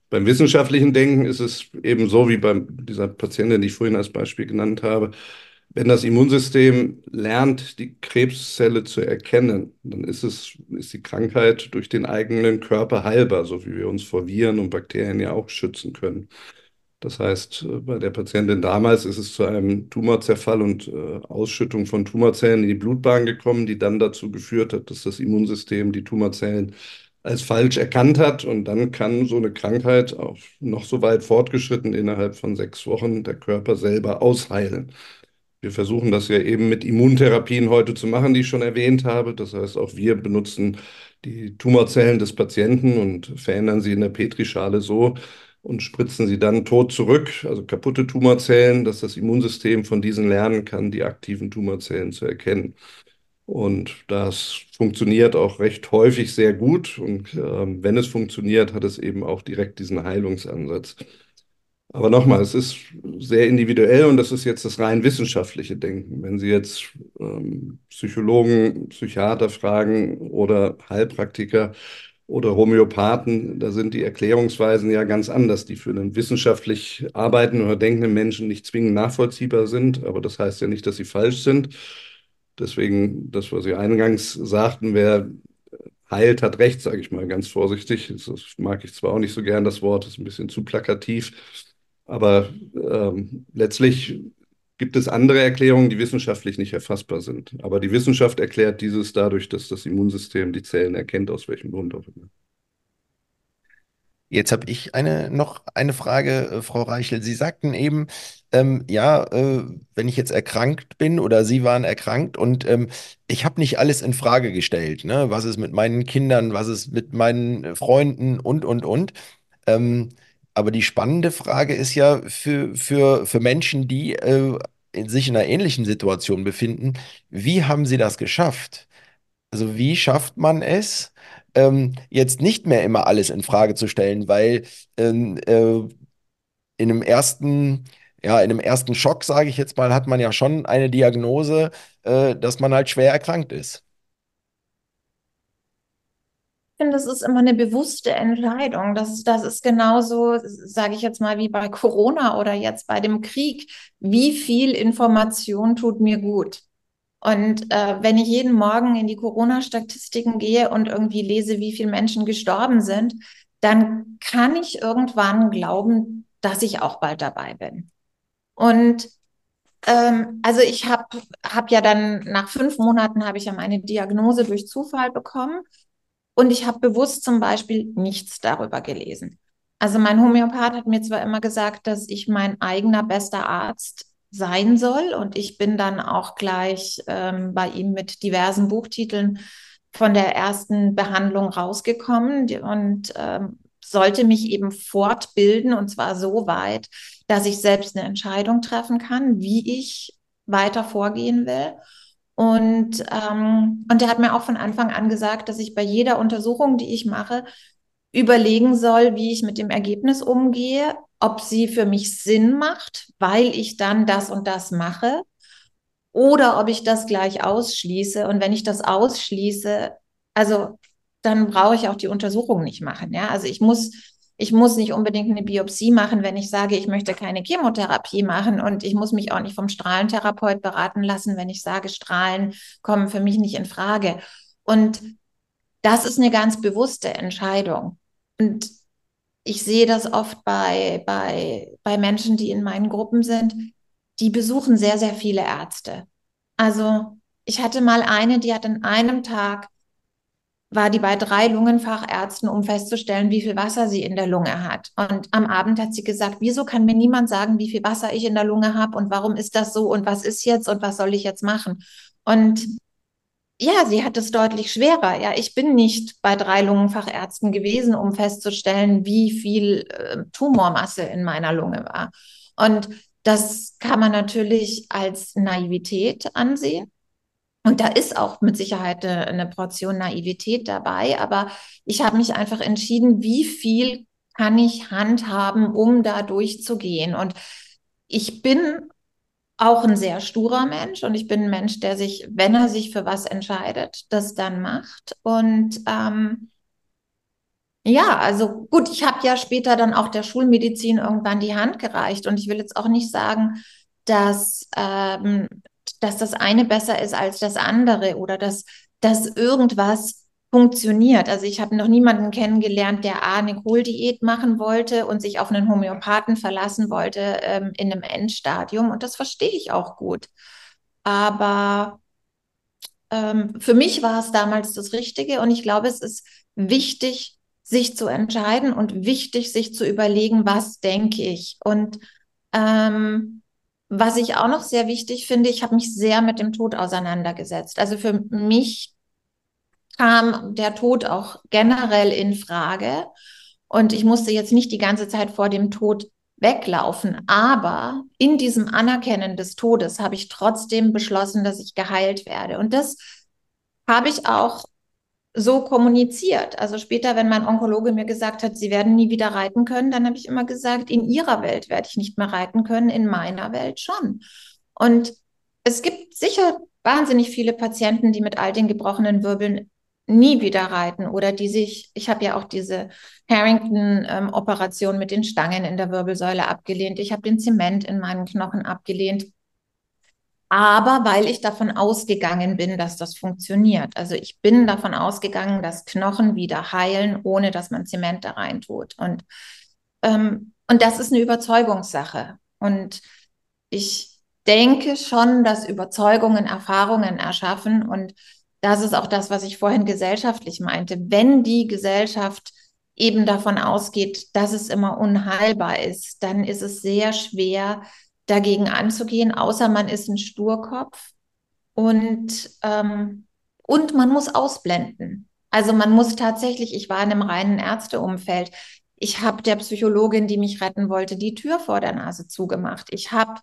Beim wissenschaftlichen Denken ist es eben so wie bei dieser Patientin, die ich vorhin als Beispiel genannt habe. Wenn das Immunsystem lernt, die Krebszelle zu erkennen, dann ist es, ist die Krankheit durch den eigenen Körper heilbar, so wie wir uns vor Viren und Bakterien ja auch schützen können. Das heißt, bei der Patientin damals ist es zu einem Tumorzerfall und äh, Ausschüttung von Tumorzellen in die Blutbahn gekommen, die dann dazu geführt hat, dass das Immunsystem die Tumorzellen als falsch erkannt hat. Und dann kann so eine Krankheit auch noch so weit fortgeschritten innerhalb von sechs Wochen der Körper selber ausheilen. Wir versuchen das ja eben mit Immuntherapien heute zu machen, die ich schon erwähnt habe. Das heißt, auch wir benutzen die Tumorzellen des Patienten und verändern sie in der Petrischale so und spritzen sie dann tot zurück, also kaputte Tumorzellen, dass das Immunsystem von diesen lernen kann, die aktiven Tumorzellen zu erkennen. Und das funktioniert auch recht häufig sehr gut. Und äh, wenn es funktioniert, hat es eben auch direkt diesen Heilungsansatz. Aber nochmal, es ist sehr individuell und das ist jetzt das rein wissenschaftliche Denken. Wenn Sie jetzt ähm, Psychologen, Psychiater fragen oder Heilpraktiker oder Homöopathen, da sind die Erklärungsweisen ja ganz anders, die für einen wissenschaftlich arbeitenden oder denkenden Menschen nicht zwingend nachvollziehbar sind. Aber das heißt ja nicht, dass sie falsch sind. Deswegen, das, was Sie eingangs sagten, wer heilt, hat recht, sage ich mal ganz vorsichtig. Das mag ich zwar auch nicht so gern, das Wort ist ein bisschen zu plakativ. Aber ähm, letztlich gibt es andere Erklärungen, die wissenschaftlich nicht erfassbar sind. Aber die Wissenschaft erklärt dieses dadurch, dass das Immunsystem die Zellen erkennt, aus welchem Grund auch immer. Jetzt habe ich eine, noch eine Frage, äh, Frau Reichel. Sie sagten eben, ähm, ja, äh, wenn ich jetzt erkrankt bin oder Sie waren erkrankt und ähm, ich habe nicht alles in Frage gestellt. Ne? Was ist mit meinen Kindern, was ist mit meinen Freunden und, und, und. Ähm, aber die spannende Frage ist ja für, für, für Menschen, die äh, in sich in einer ähnlichen Situation befinden, wie haben Sie das geschafft? Also wie schafft man es? ähm, jetzt nicht mehr immer alles in Frage zu stellen, weil ähm, äh, in einem ersten, ja, in einem ersten Schock, sage ich jetzt mal, hat man ja schon eine Diagnose, äh, dass man halt schwer erkrankt ist. Ich finde, das ist immer eine bewusste Entscheidung. Das, das ist genauso, sage ich jetzt mal, wie bei Corona oder jetzt bei dem Krieg. Wie viel Information tut mir gut? Und äh, wenn ich jeden Morgen in die Corona-Statistiken gehe und irgendwie lese, wie viele Menschen gestorben sind, dann kann ich irgendwann glauben, dass ich auch bald dabei bin. Und ähm, also ich habe hab ja dann nach fünf Monaten habe ich ja meine Diagnose durch Zufall bekommen und ich habe bewusst zum Beispiel nichts darüber gelesen. Also mein Homöopath hat mir zwar immer gesagt, dass ich mein eigener bester Arzt sein soll. Und ich bin dann auch gleich ähm, bei ihm mit diversen Buchtiteln von der ersten Behandlung rausgekommen und ähm, sollte mich eben fortbilden und zwar so weit, dass ich selbst eine Entscheidung treffen kann, wie ich weiter vorgehen will. Und, ähm, und er hat mir auch von Anfang an gesagt, dass ich bei jeder Untersuchung, die ich mache, überlegen soll, wie ich mit dem Ergebnis umgehe, ob sie für mich Sinn macht, weil ich dann das und das mache, oder ob ich das gleich ausschließe. Und wenn ich das ausschließe, also dann brauche ich auch die Untersuchung nicht machen. Ja, also ich muss, ich muss nicht unbedingt eine Biopsie machen, wenn ich sage, ich möchte keine Chemotherapie machen und ich muss mich auch nicht vom Strahlentherapeut beraten lassen, wenn ich sage, Strahlen kommen für mich nicht in Frage. Und das ist eine ganz bewusste Entscheidung. Und ich sehe das oft bei, bei, bei Menschen, die in meinen Gruppen sind, die besuchen sehr, sehr viele Ärzte. Also ich hatte mal eine, die hat an einem Tag, war die bei drei Lungenfachärzten, um festzustellen, wie viel Wasser sie in der Lunge hat. Und am Abend hat sie gesagt, wieso kann mir niemand sagen, wie viel Wasser ich in der Lunge habe und warum ist das so und was ist jetzt und was soll ich jetzt machen? Und ja, sie hat es deutlich schwerer. Ja, ich bin nicht bei drei Lungenfachärzten gewesen, um festzustellen, wie viel äh, Tumormasse in meiner Lunge war. Und das kann man natürlich als Naivität ansehen. Und da ist auch mit Sicherheit eine, eine Portion Naivität dabei. Aber ich habe mich einfach entschieden, wie viel kann ich handhaben, um da durchzugehen. Und ich bin auch ein sehr sturer Mensch und ich bin ein Mensch, der sich, wenn er sich für was entscheidet, das dann macht. Und ähm, ja, also gut, ich habe ja später dann auch der Schulmedizin irgendwann die Hand gereicht und ich will jetzt auch nicht sagen, dass, ähm, dass das eine besser ist als das andere oder dass, dass irgendwas funktioniert. Also ich habe noch niemanden kennengelernt, der A, eine Kohldiät machen wollte und sich auf einen Homöopathen verlassen wollte ähm, in einem Endstadium. Und das verstehe ich auch gut. Aber ähm, für mich war es damals das Richtige und ich glaube, es ist wichtig, sich zu entscheiden und wichtig, sich zu überlegen, was denke ich. Und ähm, was ich auch noch sehr wichtig finde, ich habe mich sehr mit dem Tod auseinandergesetzt. Also für mich kam der Tod auch generell in Frage. Und ich musste jetzt nicht die ganze Zeit vor dem Tod weglaufen. Aber in diesem Anerkennen des Todes habe ich trotzdem beschlossen, dass ich geheilt werde. Und das habe ich auch so kommuniziert. Also später, wenn mein Onkologe mir gesagt hat, Sie werden nie wieder reiten können, dann habe ich immer gesagt, in Ihrer Welt werde ich nicht mehr reiten können, in meiner Welt schon. Und es gibt sicher wahnsinnig viele Patienten, die mit all den gebrochenen Wirbeln nie wieder reiten oder die sich, ich habe ja auch diese Harrington-Operation ähm, mit den Stangen in der Wirbelsäule abgelehnt. Ich habe den Zement in meinen Knochen abgelehnt. Aber weil ich davon ausgegangen bin, dass das funktioniert. Also ich bin davon ausgegangen, dass Knochen wieder heilen, ohne dass man Zement da rein tut. Und ähm, Und das ist eine Überzeugungssache. Und ich denke schon, dass Überzeugungen Erfahrungen erschaffen. Und das ist auch das, was ich vorhin gesellschaftlich meinte. Wenn die Gesellschaft eben davon ausgeht, dass es immer unheilbar ist, dann ist es sehr schwer, dagegen anzugehen, außer man ist ein Sturkopf und, ähm, und man muss ausblenden. Also man muss tatsächlich, ich war in einem reinen Ärzteumfeld, ich habe der Psychologin, die mich retten wollte, die Tür vor der Nase zugemacht. Ich habe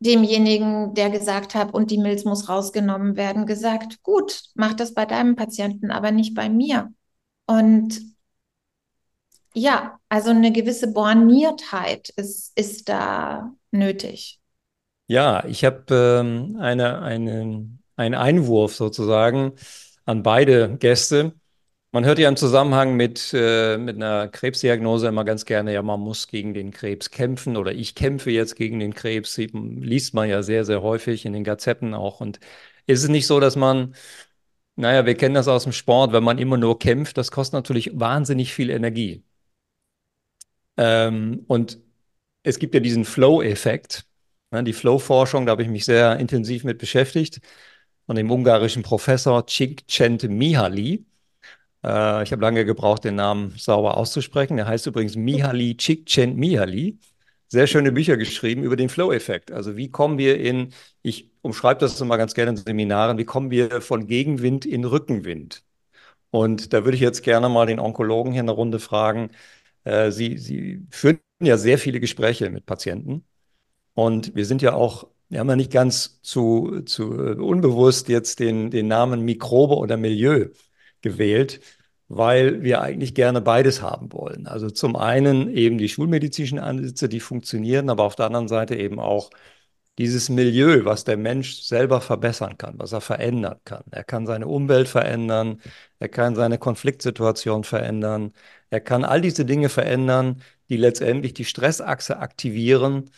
demjenigen, der gesagt hat, und die Milz muss rausgenommen werden, gesagt, gut, mach das bei deinem Patienten, aber nicht bei mir. Und ja, also eine gewisse Borniertheit ist, ist da nötig. Ja, ich habe ähm, eine, eine, einen Einwurf sozusagen an beide Gäste. Man hört ja im Zusammenhang mit, äh, mit einer Krebsdiagnose immer ganz gerne, ja, man muss gegen den Krebs kämpfen oder ich kämpfe jetzt gegen den Krebs. Liest man ja sehr, sehr häufig in den Gazetten auch. Und ist es nicht so, dass man, naja, wir kennen das aus dem Sport, wenn man immer nur kämpft, das kostet natürlich wahnsinnig viel Energie. Ähm, und es gibt ja diesen Flow-Effekt. Ne, die Flow-Forschung, da habe ich mich sehr intensiv mit beschäftigt, von dem ungarischen Professor Csikszentmihalyi. Äh, ich habe lange gebraucht, den Namen sauber auszusprechen. Der heißt übrigens Mihaly Csikszentmihalyi. Sehr schöne Bücher geschrieben über den Flow-Effekt. Also wie kommen wir in, ich umschreibe das immer ganz gerne in Seminaren, wie kommen wir von Gegenwind in Rückenwind? Und da würde ich jetzt gerne mal den Onkologen hier eine Runde fragen. Äh, Sie, Sie führen ja sehr viele Gespräche mit Patienten. Und wir sind ja auch, wir haben ja nicht ganz zu, zu unbewusst jetzt den, den Namen Mikrobe oder Milieu gewählt, weil wir eigentlich gerne beides haben wollen. Also zum einen eben die schulmedizinischen Ansätze, die funktionieren, aber auf der anderen Seite eben auch dieses Milieu, was der Mensch selber verbessern kann, was er verändern kann. Er kann seine Umwelt verändern, er kann seine Konfliktsituation verändern, er kann all diese Dinge verändern, die letztendlich die Stressachse aktivieren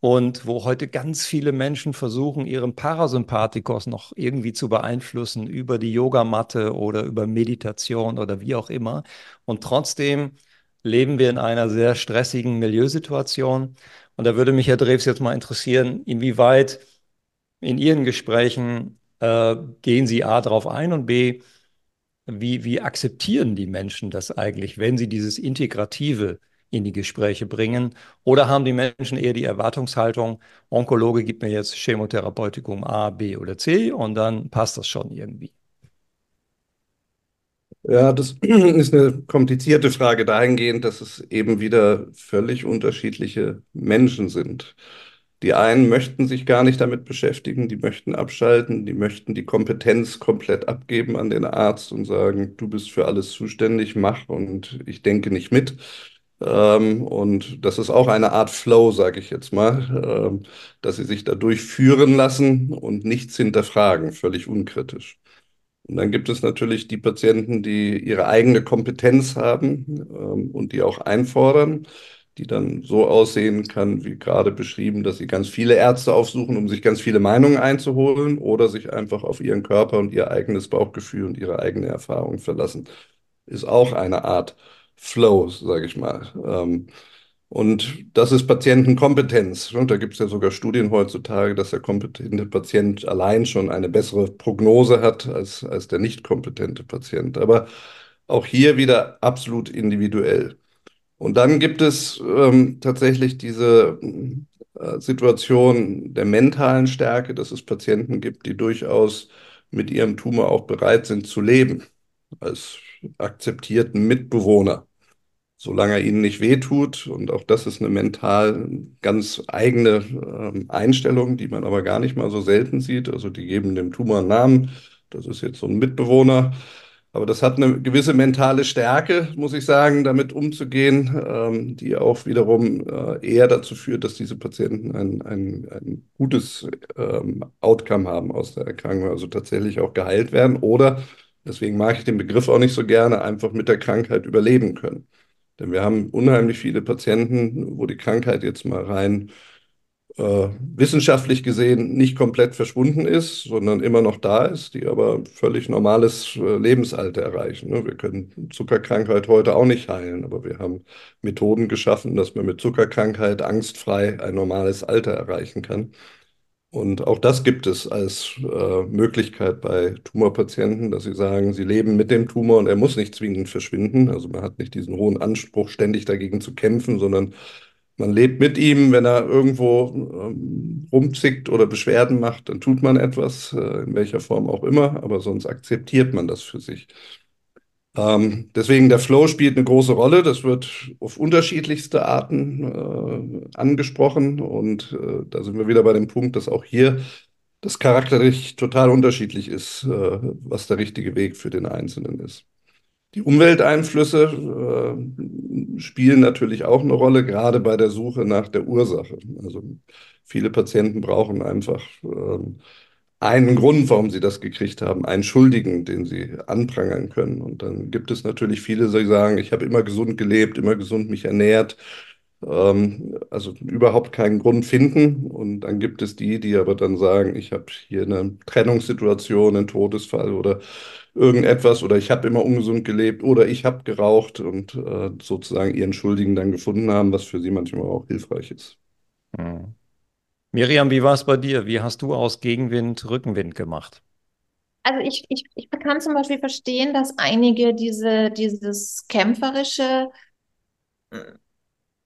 und wo heute ganz viele Menschen versuchen, ihren Parasympathikus noch irgendwie zu beeinflussen über die Yogamatte oder über Meditation oder wie auch immer. Und trotzdem leben wir in einer sehr stressigen Milieusituation. Und da würde mich, Herr Drews, jetzt mal interessieren, inwieweit in Ihren Gesprächen äh, gehen Sie A darauf ein und B, wie, wie akzeptieren die Menschen das eigentlich, wenn sie dieses Integrative in die Gespräche bringen? Oder haben die Menschen eher die Erwartungshaltung, Onkologe gibt mir jetzt Chemotherapeutikum A, B oder C und dann passt das schon irgendwie? Ja, das ist eine komplizierte Frage dahingehend, dass es eben wieder völlig unterschiedliche Menschen sind. Die einen möchten sich gar nicht damit beschäftigen, die möchten abschalten, die möchten die Kompetenz komplett abgeben an den Arzt und sagen, du bist für alles zuständig, mach und ich denke nicht mit. Ähm, und das ist auch eine Art Flow, sage ich jetzt mal, ähm, dass sie sich dadurch führen lassen und nichts hinterfragen, völlig unkritisch. Und dann gibt es natürlich die Patienten, die ihre eigene Kompetenz haben ähm, und die auch einfordern die dann so aussehen kann, wie gerade beschrieben, dass sie ganz viele Ärzte aufsuchen, um sich ganz viele Meinungen einzuholen oder sich einfach auf ihren Körper und ihr eigenes Bauchgefühl und ihre eigene Erfahrung verlassen. Ist auch eine Art Flow, sage ich mal. Ähm, und das ist Patientenkompetenz. Und da gibt es ja sogar Studien heutzutage, dass der kompetente Patient allein schon eine bessere Prognose hat als, als der nicht kompetente Patient. Aber auch hier wieder absolut individuell. Und dann gibt es ähm, tatsächlich diese äh, Situation der mentalen Stärke, dass es Patienten gibt, die durchaus mit ihrem Tumor auch bereit sind zu leben, als akzeptierten Mitbewohner, solange er ihnen nicht wehtut. Und auch das ist eine mental ganz eigene ähm, Einstellung, die man aber gar nicht mal so selten sieht. Also die geben dem Tumor einen Namen. Das ist jetzt so ein Mitbewohner. Aber das hat eine gewisse mentale Stärke, muss ich sagen, damit umzugehen, ähm, die auch wiederum äh, eher dazu führt, dass diese Patienten ein, ein, ein gutes ähm, Outcome haben aus der Erkrankung, also tatsächlich auch geheilt werden oder, deswegen mag ich den Begriff auch nicht so gerne, einfach mit der Krankheit überleben können. Denn wir haben unheimlich viele Patienten, wo die Krankheit jetzt mal rein äh, wissenschaftlich gesehen nicht komplett verschwunden ist, sondern immer noch da ist, die aber völlig normales äh, Lebensalter erreichen. Ne? Wir können Zuckerkrankheit heute auch nicht heilen, aber wir haben Methoden geschaffen, dass man mit Zuckerkrankheit angstfrei ein normales Alter erreichen kann. Und auch das gibt es als äh, Möglichkeit bei Tumorpatienten, dass sie sagen, sie leben mit dem Tumor und er muss nicht zwingend verschwinden. Also man hat nicht diesen hohen Anspruch, ständig dagegen zu kämpfen, sondern man lebt mit ihm. Wenn er irgendwo ähm, rumzickt oder Beschwerden macht, dann tut man etwas, äh, in welcher Form auch immer, aber sonst akzeptiert man das für sich. Ähm, deswegen der Flow spielt eine große Rolle. Das wird auf unterschiedlichste Arten äh, angesprochen. Und äh, da sind wir wieder bei dem Punkt, dass auch hier das charakterlich total unterschiedlich ist, äh, was der richtige Weg für den Einzelnen ist. Die Umwelteinflüsse äh, spielen natürlich auch eine Rolle, gerade bei der Suche nach der Ursache. Also viele Patienten brauchen einfach ähm, einen Grund, warum sie das gekriegt haben, einen Schuldigen, den sie anprangern können. Und dann gibt es natürlich viele, die sagen, ich habe immer gesund gelebt, immer gesund mich ernährt, ähm, also überhaupt keinen Grund finden. Und dann gibt es die, die aber dann sagen, ich habe hier eine Trennungssituation, einen Todesfall oder irgendetwas oder ich habe immer ungesund gelebt oder ich habe geraucht und äh, sozusagen ihren Schuldigen dann gefunden haben, was für sie manchmal auch hilfreich ist. Hm. Miriam, wie war es bei dir? Wie hast du aus Gegenwind Rückenwind gemacht? Also ich, ich, ich kann zum Beispiel verstehen, dass einige diese, dieses kämpferische hm,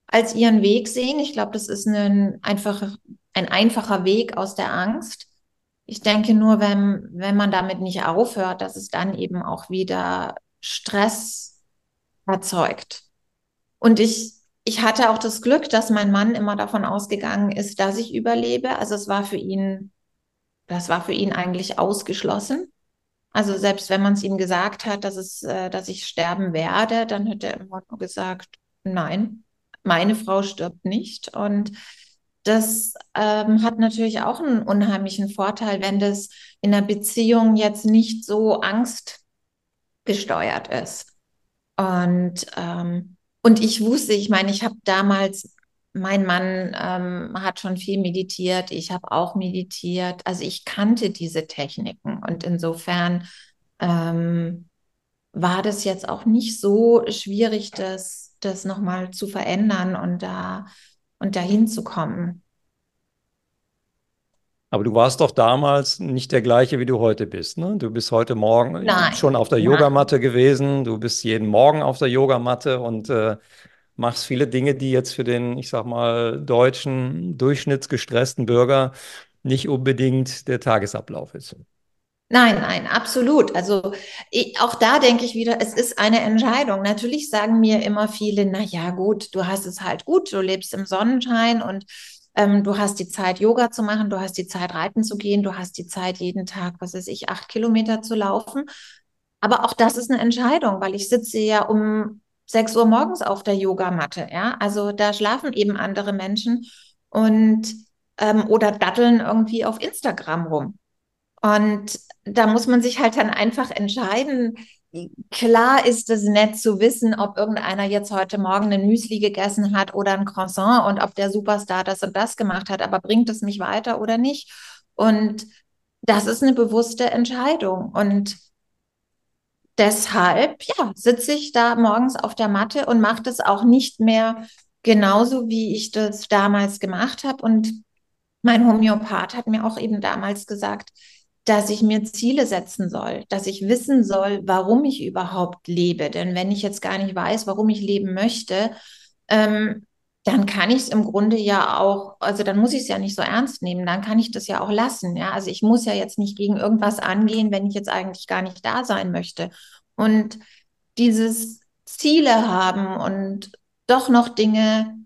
als ihren Weg sehen. Ich glaube, das ist ein einfacher, ein einfacher Weg aus der Angst. Ich denke nur, wenn, wenn man damit nicht aufhört, dass es dann eben auch wieder Stress erzeugt. Und ich, ich hatte auch das Glück, dass mein Mann immer davon ausgegangen ist, dass ich überlebe. Also es war für ihn, das war für ihn eigentlich ausgeschlossen. Also selbst wenn man es ihm gesagt hat, dass es, äh, dass ich sterben werde, dann hätte er immer nur gesagt, nein, meine Frau stirbt nicht. Und das ähm, hat natürlich auch einen unheimlichen Vorteil, wenn das in einer Beziehung jetzt nicht so angstgesteuert ist. Und ähm, und ich wusste, ich meine, ich habe damals, mein Mann ähm, hat schon viel meditiert, ich habe auch meditiert. Also ich kannte diese Techniken und insofern ähm, war das jetzt auch nicht so schwierig, das, das nochmal zu verändern und da und dahin zu kommen. Aber du warst doch damals nicht der gleiche, wie du heute bist. Ne? Du bist heute Morgen Nein. schon auf der Nein. Yogamatte gewesen. Du bist jeden Morgen auf der Yogamatte und äh, machst viele Dinge, die jetzt für den, ich sag mal, deutschen, durchschnittsgestressten Bürger nicht unbedingt der Tagesablauf ist. Nein, nein, absolut. Also ich, auch da denke ich wieder, es ist eine Entscheidung. Natürlich sagen mir immer viele, na ja, gut, du hast es halt gut, du lebst im Sonnenschein und ähm, du hast die Zeit, Yoga zu machen, du hast die Zeit, reiten zu gehen, du hast die Zeit, jeden Tag, was weiß ich, acht Kilometer zu laufen. Aber auch das ist eine Entscheidung, weil ich sitze ja um sechs Uhr morgens auf der Yogamatte. Ja, also da schlafen eben andere Menschen und ähm, oder datteln irgendwie auf Instagram rum. Und da muss man sich halt dann einfach entscheiden, Klar ist es nett zu wissen, ob irgendeiner jetzt heute Morgen ein Müsli gegessen hat oder ein Croissant und ob der Superstar das und das gemacht hat, aber bringt es mich weiter oder nicht? Und das ist eine bewusste Entscheidung. Und deshalb, ja, sitze ich da morgens auf der Matte und mache das auch nicht mehr genauso, wie ich das damals gemacht habe. Und mein Homöopath hat mir auch eben damals gesagt, dass ich mir Ziele setzen soll, dass ich wissen soll, warum ich überhaupt lebe. Denn wenn ich jetzt gar nicht weiß, warum ich leben möchte, ähm, dann kann ich es im Grunde ja auch, also dann muss ich es ja nicht so ernst nehmen, dann kann ich das ja auch lassen. Ja, also ich muss ja jetzt nicht gegen irgendwas angehen, wenn ich jetzt eigentlich gar nicht da sein möchte. Und dieses Ziele haben und doch noch Dinge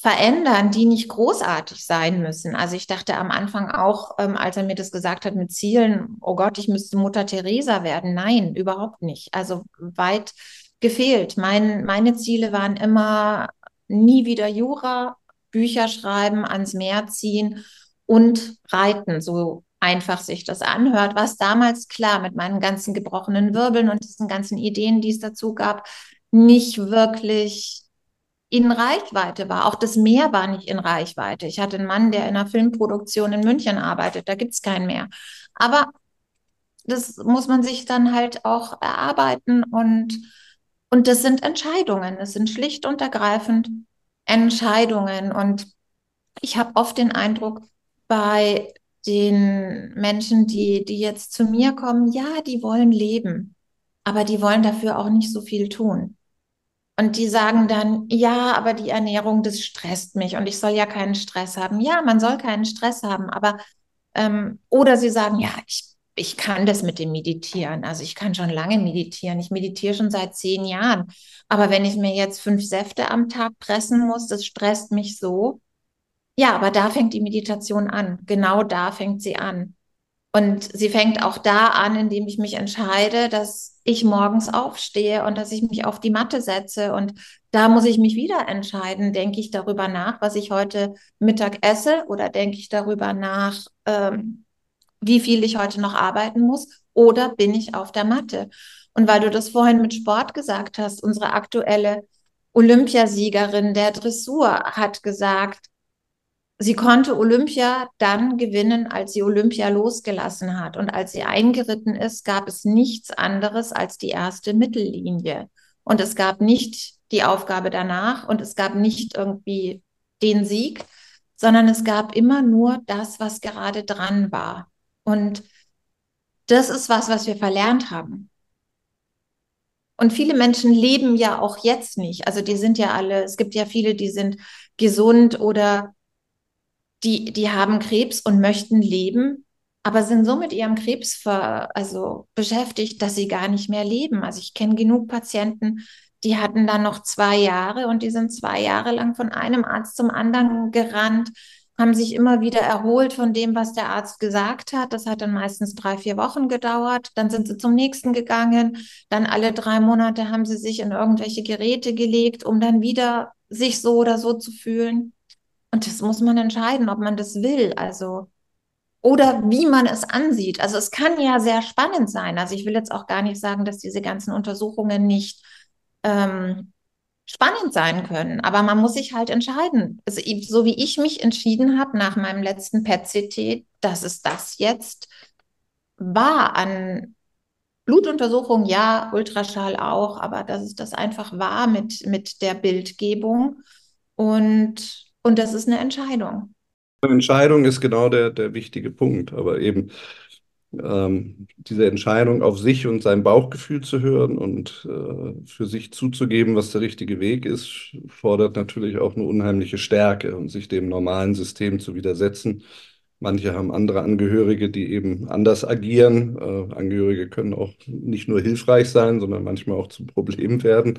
verändern, die nicht großartig sein müssen. Also ich dachte am Anfang auch, ähm, als er mir das gesagt hat mit Zielen, oh Gott, ich müsste Mutter Teresa werden. Nein, überhaupt nicht. Also weit gefehlt. Mein, meine Ziele waren immer nie wieder Jura, Bücher schreiben, ans Meer ziehen und reiten, so einfach sich das anhört, was damals klar mit meinen ganzen gebrochenen Wirbeln und diesen ganzen Ideen, die es dazu gab, nicht wirklich in Reichweite war. Auch das Meer war nicht in Reichweite. Ich hatte einen Mann, der in einer Filmproduktion in München arbeitet, da gibt es kein Meer. Aber das muss man sich dann halt auch erarbeiten und, und das sind Entscheidungen. Das sind schlicht und ergreifend Entscheidungen. Und ich habe oft den Eindruck, bei den Menschen, die, die jetzt zu mir kommen, ja, die wollen leben, aber die wollen dafür auch nicht so viel tun. Und die sagen dann, ja, aber die Ernährung, das stresst mich und ich soll ja keinen Stress haben. Ja, man soll keinen Stress haben, aber ähm, oder sie sagen, ja, ich, ich kann das mit dem Meditieren. Also ich kann schon lange meditieren. Ich meditiere schon seit zehn Jahren. Aber wenn ich mir jetzt fünf Säfte am Tag pressen muss, das stresst mich so. Ja, aber da fängt die Meditation an. Genau da fängt sie an. Und sie fängt auch da an, indem ich mich entscheide, dass ich morgens aufstehe und dass ich mich auf die Matte setze. Und da muss ich mich wieder entscheiden, denke ich darüber nach, was ich heute Mittag esse oder denke ich darüber nach, ähm, wie viel ich heute noch arbeiten muss oder bin ich auf der Matte? Und weil du das vorhin mit Sport gesagt hast, unsere aktuelle Olympiasiegerin der Dressur hat gesagt, sie konnte Olympia dann gewinnen, als sie Olympia losgelassen hat. Und als sie eingeritten ist, gab es nichts anderes als die erste Mittellinie. Und es gab nicht die Aufgabe danach und es gab nicht irgendwie den Sieg, sondern es gab immer nur das, was gerade dran war. Und das ist was, was wir verlernt haben. Und viele Menschen leben ja auch jetzt nicht. Also die sind ja alle, es gibt ja viele, die sind gesund oder die, die haben Krebs und möchten leben, aber sind so mit ihrem Krebs ver, also beschäftigt, dass sie gar nicht mehr leben. Also ich kenne genug Patienten, die hatten dann noch zwei Jahre und die sind zwei Jahre lang von einem Arzt zum anderen gerannt, haben sich immer wieder erholt von dem, was der Arzt gesagt hat. Das hat dann meistens drei, vier Wochen gedauert. Dann sind sie zum nächsten gegangen. Dann alle drei Monate haben sie sich in irgendwelche Geräte gelegt, um dann wieder sich so oder so zu fühlen. Und das muss man entscheiden, ob man das will. Also, oder wie man es ansieht. Also es kann ja sehr spannend sein. Also ich will jetzt auch gar nicht sagen, dass diese ganzen Untersuchungen nicht ähm, spannend sein können. Aber man muss sich halt entscheiden. Also so wie ich mich entschieden habe nach meinem letzten PET-CT, dass es das jetzt war an Blutuntersuchung, ja, Ultraschall auch, aber dass es das einfach war mit, mit der Bildgebung. Und und das ist eine Entscheidung. Entscheidung ist genau der, der wichtige Punkt. Aber eben ähm, diese Entscheidung auf sich und sein Bauchgefühl zu hören und äh, für sich zuzugeben, was der richtige Weg ist, fordert natürlich auch eine unheimliche Stärke und sich dem normalen System zu widersetzen. Manche haben andere Angehörige, die eben anders agieren. Äh, Angehörige können auch nicht nur hilfreich sein, sondern manchmal auch zu Problemen werden.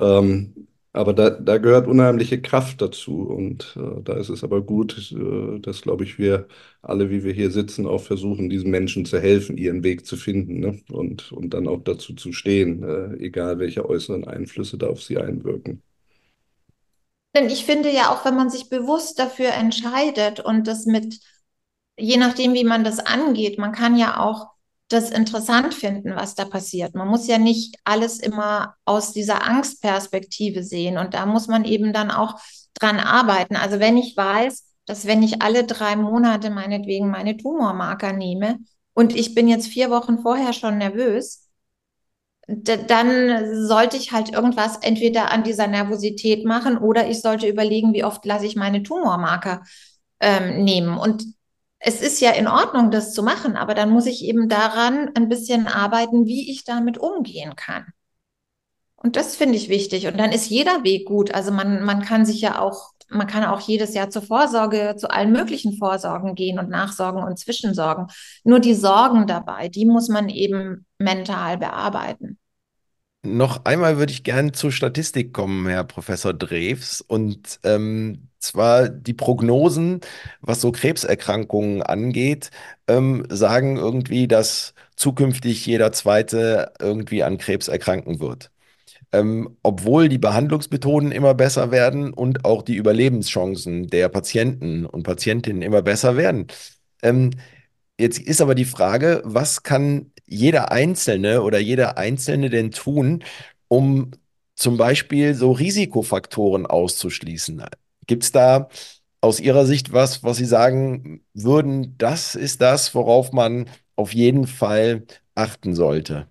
Ähm, aber da, da gehört unheimliche Kraft dazu. Und äh, da ist es aber gut, äh, dass, glaube ich, wir alle, wie wir hier sitzen, auch versuchen, diesen Menschen zu helfen, ihren Weg zu finden ne? und, und dann auch dazu zu stehen, äh, egal welche äußeren Einflüsse da auf sie einwirken. Denn ich finde ja auch, wenn man sich bewusst dafür entscheidet und das mit, je nachdem, wie man das angeht, man kann ja auch das interessant finden, was da passiert. Man muss ja nicht alles immer aus dieser Angstperspektive sehen und da muss man eben dann auch dran arbeiten. Also wenn ich weiß, dass wenn ich alle drei Monate meinetwegen meine Tumormarker nehme und ich bin jetzt vier Wochen vorher schon nervös, dann sollte ich halt irgendwas entweder an dieser Nervosität machen oder ich sollte überlegen, wie oft lasse ich meine Tumormarker ähm, nehmen. Und es ist ja in Ordnung, das zu machen, aber dann muss ich eben daran ein bisschen arbeiten, wie ich damit umgehen kann. Und das finde ich wichtig. Und dann ist jeder Weg gut. Also man, man kann sich ja auch, man kann auch jedes Jahr zur Vorsorge, zu allen möglichen Vorsorgen gehen und Nachsorgen und Zwischensorgen. Nur die Sorgen dabei, die muss man eben mental bearbeiten. Noch einmal würde ich gerne zur Statistik kommen, Herr Professor Drews. Und ähm, zwar die Prognosen, was so Krebserkrankungen angeht, ähm, sagen irgendwie, dass zukünftig jeder Zweite irgendwie an Krebs erkranken wird. Ähm, obwohl die Behandlungsmethoden immer besser werden und auch die Überlebenschancen der Patienten und Patientinnen immer besser werden. Jetzt ist aber die Frage, was kann jeder Einzelne oder jeder Einzelne denn tun, um zum Beispiel so Risikofaktoren auszuschließen? Gibt es da aus Ihrer Sicht was, was Sie sagen würden, das ist das, worauf man auf jeden Fall achten sollte?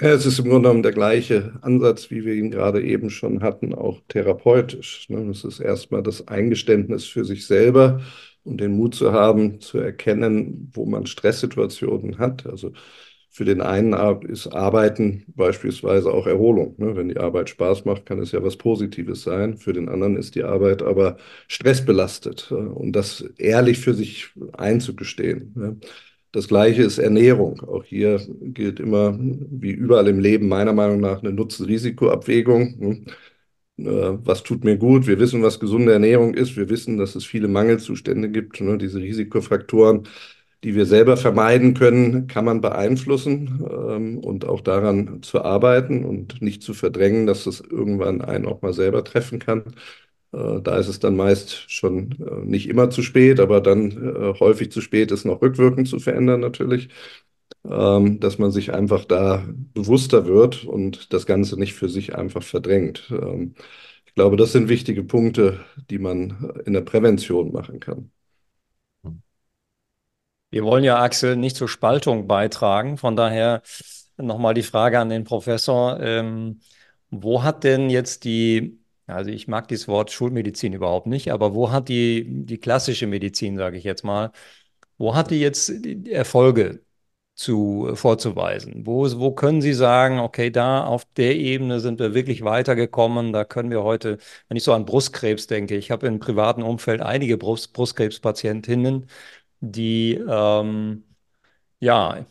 Es ist im Grunde genommen der gleiche Ansatz, wie wir ihn gerade eben schon hatten, auch therapeutisch. Ne? Es ist erstmal das Eingeständnis für sich selber und den Mut zu haben, zu erkennen, wo man Stresssituationen hat. Also für den einen ist Arbeiten beispielsweise auch Erholung. Ne? Wenn die Arbeit Spaß macht, kann es ja was Positives sein. Für den anderen ist die Arbeit aber stressbelastet. Und das ehrlich für sich einzugestehen. Das Gleiche ist Ernährung. Auch hier gilt immer, wie überall im Leben, meiner Meinung nach eine Nutzen-Risiko-Abwägung. Ne? Was tut mir gut? Wir wissen, was gesunde Ernährung ist. Wir wissen, dass es viele Mangelzustände gibt, ne? diese Risikofaktoren die wir selber vermeiden können, kann man beeinflussen ähm, und auch daran zu arbeiten und nicht zu verdrängen, dass es irgendwann einen auch mal selber treffen kann. Äh, da ist es dann meist schon äh, nicht immer zu spät, aber dann äh, häufig zu spät ist noch rückwirkend zu verändern natürlich, ähm, dass man sich einfach da bewusster wird und das Ganze nicht für sich einfach verdrängt. Ähm, ich glaube, das sind wichtige Punkte, die man in der Prävention machen kann. Wir wollen ja, Axel, nicht zur Spaltung beitragen. Von daher nochmal die Frage an den Professor. Ähm, wo hat denn jetzt die, also ich mag dieses Wort Schulmedizin überhaupt nicht, aber wo hat die, die klassische Medizin, sage ich jetzt mal, wo hat die jetzt Erfolge zu, vorzuweisen? Wo, wo können Sie sagen, okay, da auf der Ebene sind wir wirklich weitergekommen, da können wir heute, wenn ich so an Brustkrebs denke, ich habe im privaten Umfeld einige Brust, Brustkrebspatientinnen, die ähm, ja,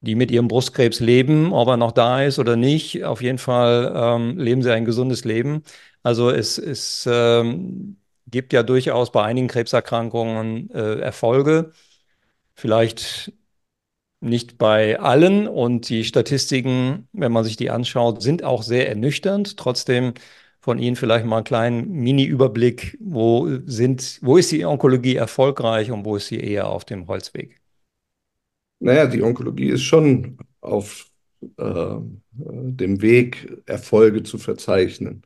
die mit ihrem Brustkrebs leben, ob er noch da ist oder nicht. Auf jeden Fall ähm, leben sie ein gesundes Leben. Also es, es ähm, gibt ja durchaus bei einigen Krebserkrankungen äh, Erfolge. Vielleicht nicht bei allen und die Statistiken, wenn man sich die anschaut, sind auch sehr ernüchternd. Trotzdem von Ihnen vielleicht mal einen kleinen Mini-Überblick, wo sind, wo ist die Onkologie erfolgreich und wo ist sie eher auf dem Holzweg? Naja, die Onkologie ist schon auf äh, dem Weg, Erfolge zu verzeichnen.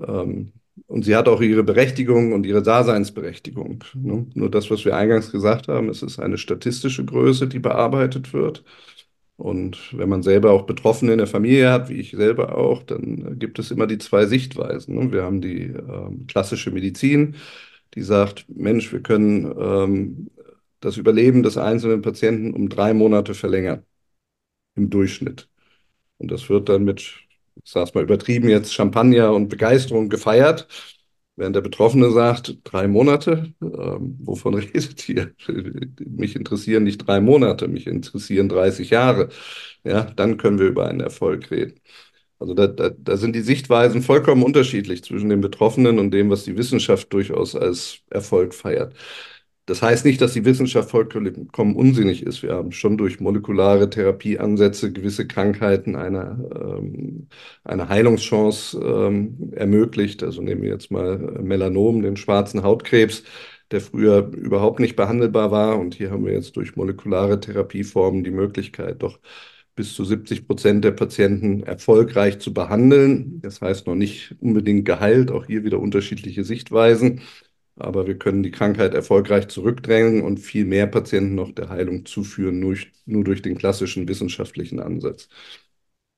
Ähm, und sie hat auch ihre Berechtigung und ihre Daseinsberechtigung. Ne? Nur das, was wir eingangs gesagt haben, es ist eine statistische Größe, die bearbeitet wird. Und wenn man selber auch Betroffene in der Familie hat, wie ich selber auch, dann gibt es immer die zwei Sichtweisen. Ne? Wir haben die ähm, klassische Medizin, die sagt, Mensch, wir können ähm, das Überleben des einzelnen Patienten um drei Monate verlängern im Durchschnitt. Und das wird dann mit, ich sage es mal übertrieben, jetzt Champagner und Begeisterung gefeiert. Während der Betroffene sagt, drei Monate, ähm, wovon redet ihr? Mich interessieren nicht drei Monate, mich interessieren 30 Jahre. Ja, dann können wir über einen Erfolg reden. Also da, da, da sind die Sichtweisen vollkommen unterschiedlich zwischen den Betroffenen und dem, was die Wissenschaft durchaus als Erfolg feiert. Das heißt nicht, dass die Wissenschaft vollkommen unsinnig ist. Wir haben schon durch molekulare Therapieansätze gewisse Krankheiten eine, ähm, eine Heilungschance ähm, ermöglicht. Also nehmen wir jetzt mal Melanom, den schwarzen Hautkrebs, der früher überhaupt nicht behandelbar war. Und hier haben wir jetzt durch molekulare Therapieformen die Möglichkeit, doch bis zu 70 Prozent der Patienten erfolgreich zu behandeln. Das heißt noch nicht unbedingt geheilt, auch hier wieder unterschiedliche Sichtweisen aber wir können die Krankheit erfolgreich zurückdrängen und viel mehr Patienten noch der Heilung zuführen, nur, nur durch den klassischen wissenschaftlichen Ansatz.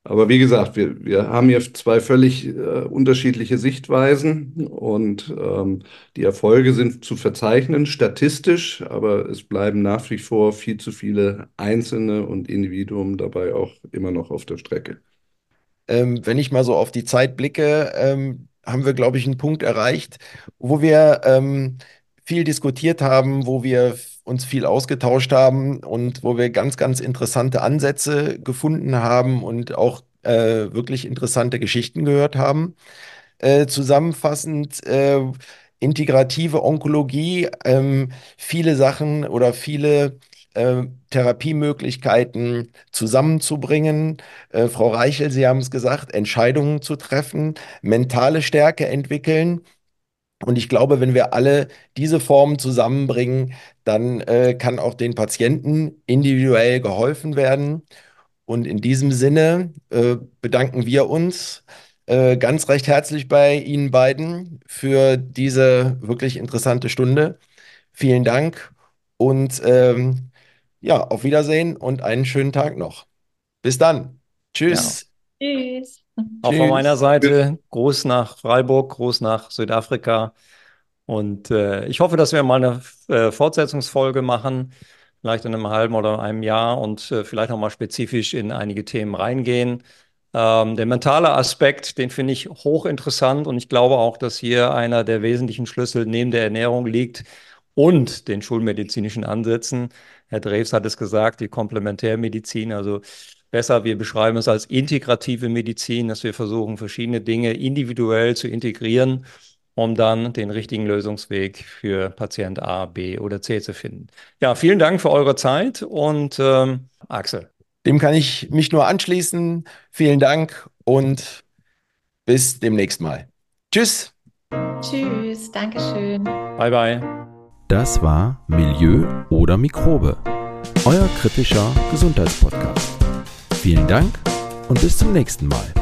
Aber wie gesagt, wir, wir haben hier zwei völlig äh, unterschiedliche Sichtweisen und ähm, die Erfolge sind zu verzeichnen, statistisch, aber es bleiben nach wie vor viel zu viele Einzelne und Individuen dabei auch immer noch auf der Strecke. Ähm, wenn ich mal so auf die Zeit blicke, ähm, haben wir, glaube ich, einen Punkt erreicht, wo wir ähm, viel diskutiert haben, wo wir uns viel ausgetauscht haben und wo wir ganz, ganz interessante Ansätze gefunden haben und auch äh, wirklich interessante Geschichten gehört haben. Äh, zusammenfassend, äh, integrative Onkologie, ähm, viele Sachen oder viele äh, Therapiemöglichkeiten zusammenzubringen. Äh, Frau Reichel, Sie haben es gesagt, Entscheidungen zu treffen, mentale Stärke entwickeln. Und ich glaube, wenn wir alle diese Formen zusammenbringen, dann äh, kann auch den Patienten individuell geholfen werden. Und in diesem Sinne äh, bedanken wir uns äh, ganz recht herzlich bei Ihnen beiden für diese wirklich interessante Stunde. Vielen Dank und ähm, ja, auf Wiedersehen und einen schönen Tag noch. Bis dann. Tschüss. Ja. Tschüss. Auch Tschüss. von meiner Seite Gruß nach Freiburg, Gruß nach Südafrika. Und äh, ich hoffe, dass wir mal eine äh, Fortsetzungsfolge machen, vielleicht in einem halben oder einem Jahr und äh, vielleicht auch mal spezifisch in einige Themen reingehen. Ähm, der mentale Aspekt, den finde ich hochinteressant und ich glaube auch, dass hier einer der wesentlichen Schlüssel neben der Ernährung liegt und den schulmedizinischen Ansätzen. Herr Drews hat es gesagt, die Komplementärmedizin, also besser, wir beschreiben es als integrative Medizin, dass wir versuchen, verschiedene Dinge individuell zu integrieren, um dann den richtigen Lösungsweg für Patient A, B oder C zu finden. Ja, vielen Dank für eure Zeit und ähm, Axel. Dem kann ich mich nur anschließen. Vielen Dank und bis demnächst mal. Tschüss. Tschüss, Dankeschön. Bye, bye. Das war Milieu oder Mikrobe, euer kritischer Gesundheitspodcast. Vielen Dank und bis zum nächsten Mal.